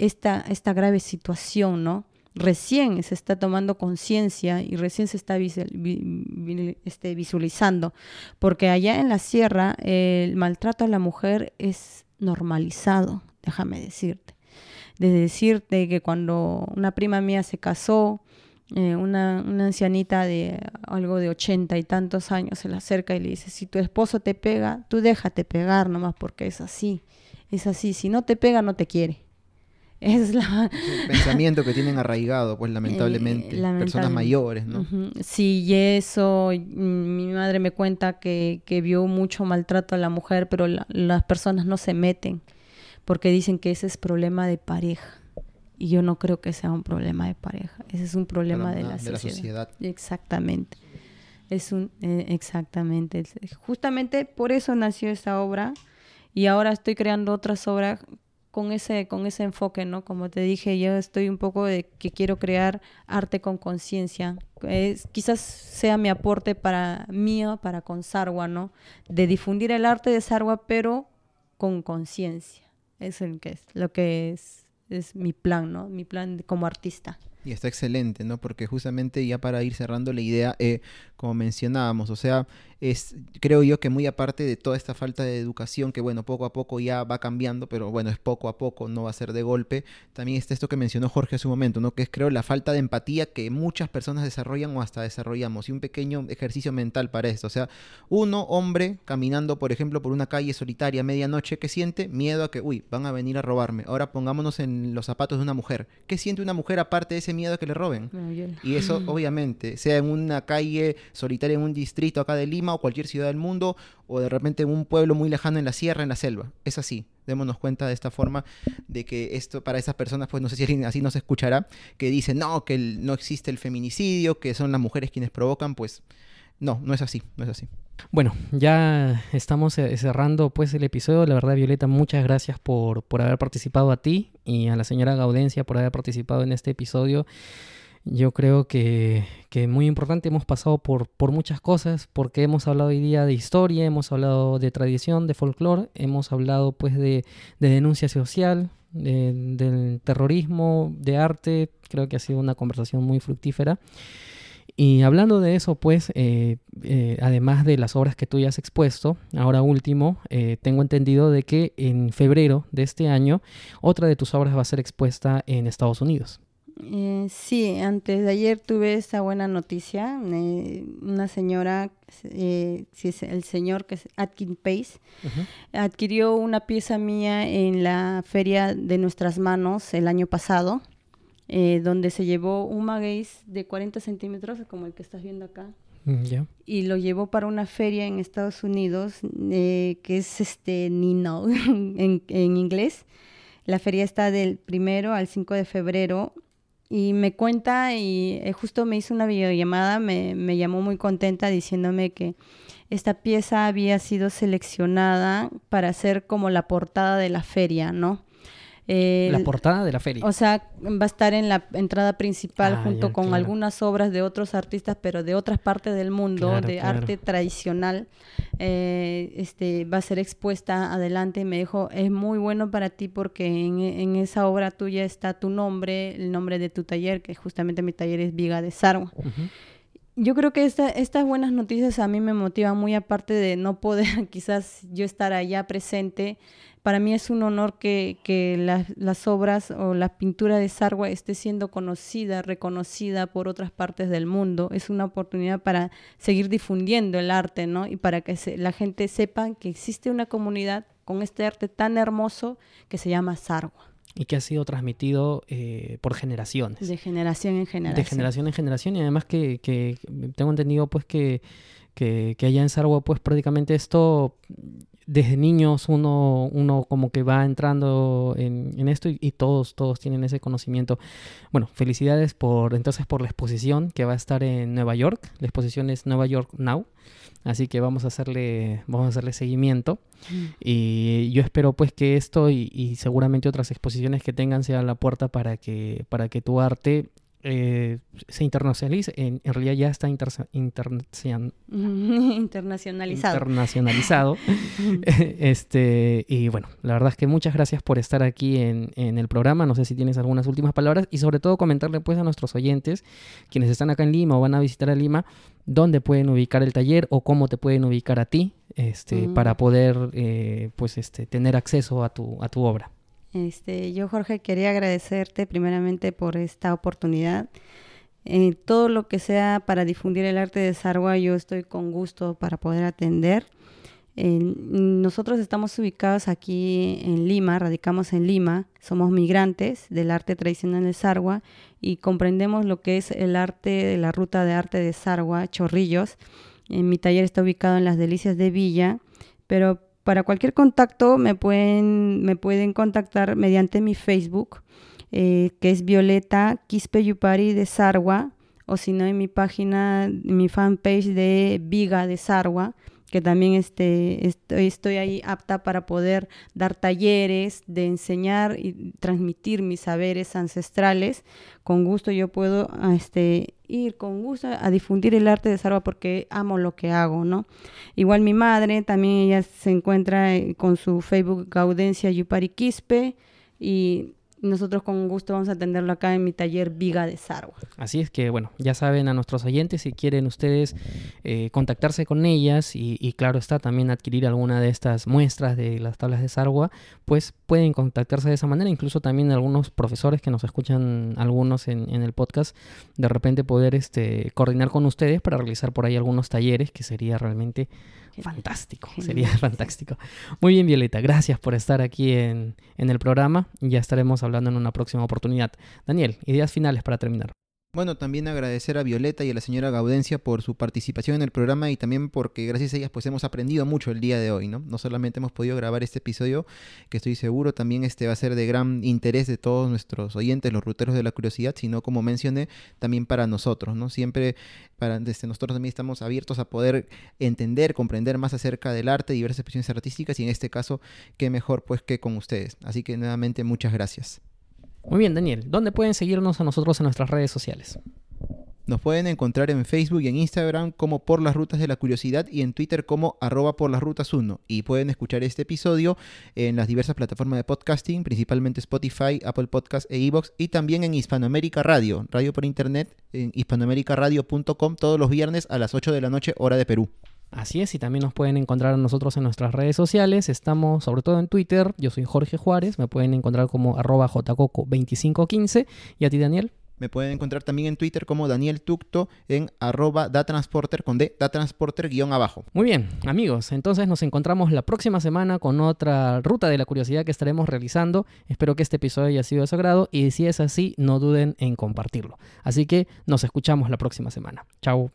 esta, esta grave situación, ¿no? Recién se está tomando conciencia y recién se está este, visualizando, porque allá en la sierra el maltrato a la mujer es normalizado, déjame decirte. De decirte que cuando una prima mía se casó, eh, una, una, ancianita de algo de ochenta y tantos años se le acerca y le dice, si tu esposo te pega, tú déjate pegar nomás porque es así, es así, si no te pega no te quiere. Es la... el pensamiento que tienen arraigado, pues [LAUGHS] lamentablemente, eh, personas mayores, ¿no? Sí, y eso, mi madre me cuenta que, que vio mucho maltrato a la mujer, pero las personas no se meten porque dicen que ese es problema de pareja. Y yo no creo que sea un problema de pareja, ese es un problema de, la, sociedad. Exactamente. Es un, eh, exactamente. Justamente por eso nació esta obra y ahora estoy creando otras obras con ese, con ese enfoque, ¿no? Como te dije, yo estoy un poco de que quiero crear arte con conciencia. quizás sea mi aporte para mío, para con Sarwa, ¿no? De difundir el arte de Sarwa, pero con conciencia. Es el que es, lo que es, es mi plan, ¿no? Mi plan como artista. Y está excelente, ¿no? Porque justamente ya para ir cerrando la idea, eh, como mencionábamos, o sea, es, creo yo que muy aparte de toda esta falta de educación, que bueno, poco a poco ya va cambiando, pero bueno, es poco a poco, no va a ser de golpe, también está esto que mencionó Jorge hace un momento, ¿no? Que es creo la falta de empatía que muchas personas desarrollan o hasta desarrollamos, y un pequeño ejercicio mental para esto, o sea, uno, hombre, caminando, por ejemplo, por una calle solitaria a medianoche, ¿qué siente? Miedo a que, uy, van a venir a robarme. Ahora pongámonos en los zapatos de una mujer. ¿Qué siente una mujer aparte de ese miedo a que le roben? Y eso, [LAUGHS] obviamente, sea en una calle solitaria en un distrito acá de Lima, o cualquier ciudad del mundo, o de repente en un pueblo muy lejano en la sierra, en la selva. Es así. Démonos cuenta de esta forma de que esto para esas personas, pues no sé si alguien así nos escuchará, que dicen, no, que no existe el feminicidio, que son las mujeres quienes provocan, pues no, no es así, no es así. Bueno, ya estamos eh, cerrando pues el episodio. La verdad, Violeta, muchas gracias por, por haber participado a ti y a la señora Gaudencia por haber participado en este episodio. Yo creo que, que muy importante, hemos pasado por, por muchas cosas, porque hemos hablado hoy día de historia, hemos hablado de tradición, de folclore, hemos hablado pues de, de denuncia social, del terrorismo, de arte, creo que ha sido una conversación muy fructífera. Y hablando de eso, pues, eh, eh, además de las obras que tú ya has expuesto, ahora último, eh, tengo entendido de que en febrero de este año, otra de tus obras va a ser expuesta en Estados Unidos. Eh, sí, antes de ayer tuve esta buena noticia. Eh, una señora, eh, si es el señor que es Atkin Pace, adquirió una pieza mía en la feria de nuestras manos el año pasado, donde se llevó un maguey de 40 centímetros, como el que estás viendo acá. Mm, y lo llevó para una feria en Estados Unidos, que es este Nino [LAUGHS] en, en inglés. La feria está del primero al 5 de febrero y me cuenta y eh, justo me hizo una videollamada, me, me llamó muy contenta diciéndome que esta pieza había sido seleccionada para ser como la portada de la feria, ¿no? Eh, La portada de la feria. o sea, va a estar en la entrada principal Ah, junto ya, con claro. algunas obras de otros artistas, pero de otras partes del mundo, Claro, de claro. arte tradicional. Eh, este, va a ser expuesta adelante. Me dijo, es muy bueno para ti porque en, en esa obra tuya está tu nombre, el nombre de tu taller, que justamente mi taller es Viga de Sarwa. Yo creo que esta- estas buenas noticias a mí me motivan muy aparte de no poder [LAUGHS] quizás yo estar allá presente. Para mí es un honor que, que las, las obras o la pintura de Sarwa esté siendo conocida, reconocida por otras partes del mundo. Es una oportunidad para seguir difundiendo el arte, ¿no? Y para que se- la gente sepa que existe una comunidad con este arte tan hermoso que se llama Sarwa, Y que ha sido transmitido eh, por generaciones. de generación en generación. de generación en generación y además que, que tengo entendido pues que, que, que allá en Sarwa pues prácticamente esto desde niños uno, uno como que va entrando en, en esto y, y todos, todos tienen ese conocimiento. Bueno, felicidades por entonces por la exposición que va a estar en Nueva York. La exposición es Nueva York Now. Así que vamos a hacerle, vamos a hacerle seguimiento. Mm. Y yo espero pues que esto y, y seguramente otras exposiciones que tengan sea la puerta para que, para que tu arte eh, se internacionalice. En, en realidad ya está internacion- [LAUGHS] Internacionalizado. internacionalizado. [LAUGHS] [LAUGHS] este, y bueno, la verdad es que muchas gracias por estar aquí en, en el programa. No sé si tienes algunas últimas palabras y sobre todo comentarle pues a nuestros oyentes, quienes están acá en Lima o van a visitar a Lima, dónde pueden ubicar el taller o cómo te pueden ubicar a ti, este, Mm. para poder eh, pues este, tener acceso a tu, a tu obra. Este, yo, Jorge, quería agradecerte primeramente por esta oportunidad. Eh, todo lo que sea para difundir el arte de Sarwa, yo estoy con gusto para poder atender. Eh, nosotros estamos ubicados aquí en Lima, radicamos en Lima, somos migrantes del arte tradicional de Sarwa y comprendemos lo que es el arte de la ruta de arte de Sarwa, Chorrillos. En mi taller está ubicado en las Delicias de Villa, pero para cualquier contacto me pueden, me pueden contactar mediante mi Facebook, eh, que es Violeta Quispe Yupari de Sarwa, o si no en mi página, mi fanpage de Viga de Sarwa, que también este, estoy, estoy ahí apta para poder dar talleres, de enseñar y transmitir mis saberes ancestrales. Con gusto yo puedo este, ir con gusto a difundir el arte de Sarwa porque amo lo que hago, ¿no? Igual mi madre, también ella se encuentra eh, con su Facebook Gaudencia Yupari Quispe y nosotros con gusto vamos a atenderlo acá en mi taller Viga de Sarwa. Así es que, bueno, ya saben a nuestros oyentes si quieren ustedes eh, contactarse con ellas y, y claro está también adquirir alguna de estas muestras de las tablas de Sarwa, pues pueden contactarse de esa manera. Incluso también algunos profesores que nos escuchan, algunos en, en el podcast, de repente poder este, coordinar con ustedes para realizar por ahí algunos talleres que sería realmente. Fantástico. Sería [LAUGHS] fantástico. Muy bien, Violeta, gracias por estar aquí en, en el programa. Ya estaremos hablando en una próxima oportunidad. Daniel, ideas finales para terminar. Bueno, también agradecer a Violeta y a la señora Gaudencia por su participación en el programa y también porque gracias a ellas pues hemos aprendido mucho el día de hoy, ¿no? No solamente hemos podido grabar este episodio, que estoy seguro también este va a ser de gran interés de todos nuestros oyentes, los ruteros de la curiosidad, sino como mencioné, también para nosotros, ¿no? Siempre para desde nosotros también estamos abiertos a poder entender, comprender más acerca del arte, diversas expresiones artísticas y en este caso, qué mejor pues que con ustedes. Así que nuevamente muchas gracias. Muy bien, Daniel, ¿dónde pueden seguirnos a nosotros en nuestras redes sociales? Nos pueden encontrar en Facebook y en Instagram como Por las Rutas de la Curiosidad y en Twitter como arroba por las rutas 1. Y pueden escuchar este episodio en las diversas plataformas de podcasting, principalmente Spotify, Apple Podcast e iVoox y también en Hispanoamérica Radio, radio por internet en hispanoamericaradio.com todos los viernes a las 8 de la noche hora de Perú. Así es, y también nos pueden encontrar a nosotros en nuestras redes sociales. Estamos sobre todo en Twitter. Yo soy Jorge Juárez. Me pueden encontrar como arroba jcoco2515. ¿Y a ti, Daniel? Me pueden encontrar también en Twitter como Daniel Tucto en arroba datransporter con D, datransporter guion abajo. Muy bien, amigos. Entonces nos encontramos la próxima semana con otra ruta de la curiosidad que estaremos realizando. Espero que este episodio haya sido de su agrado y si es así, no duden en compartirlo. Así que nos escuchamos la próxima semana. Chao.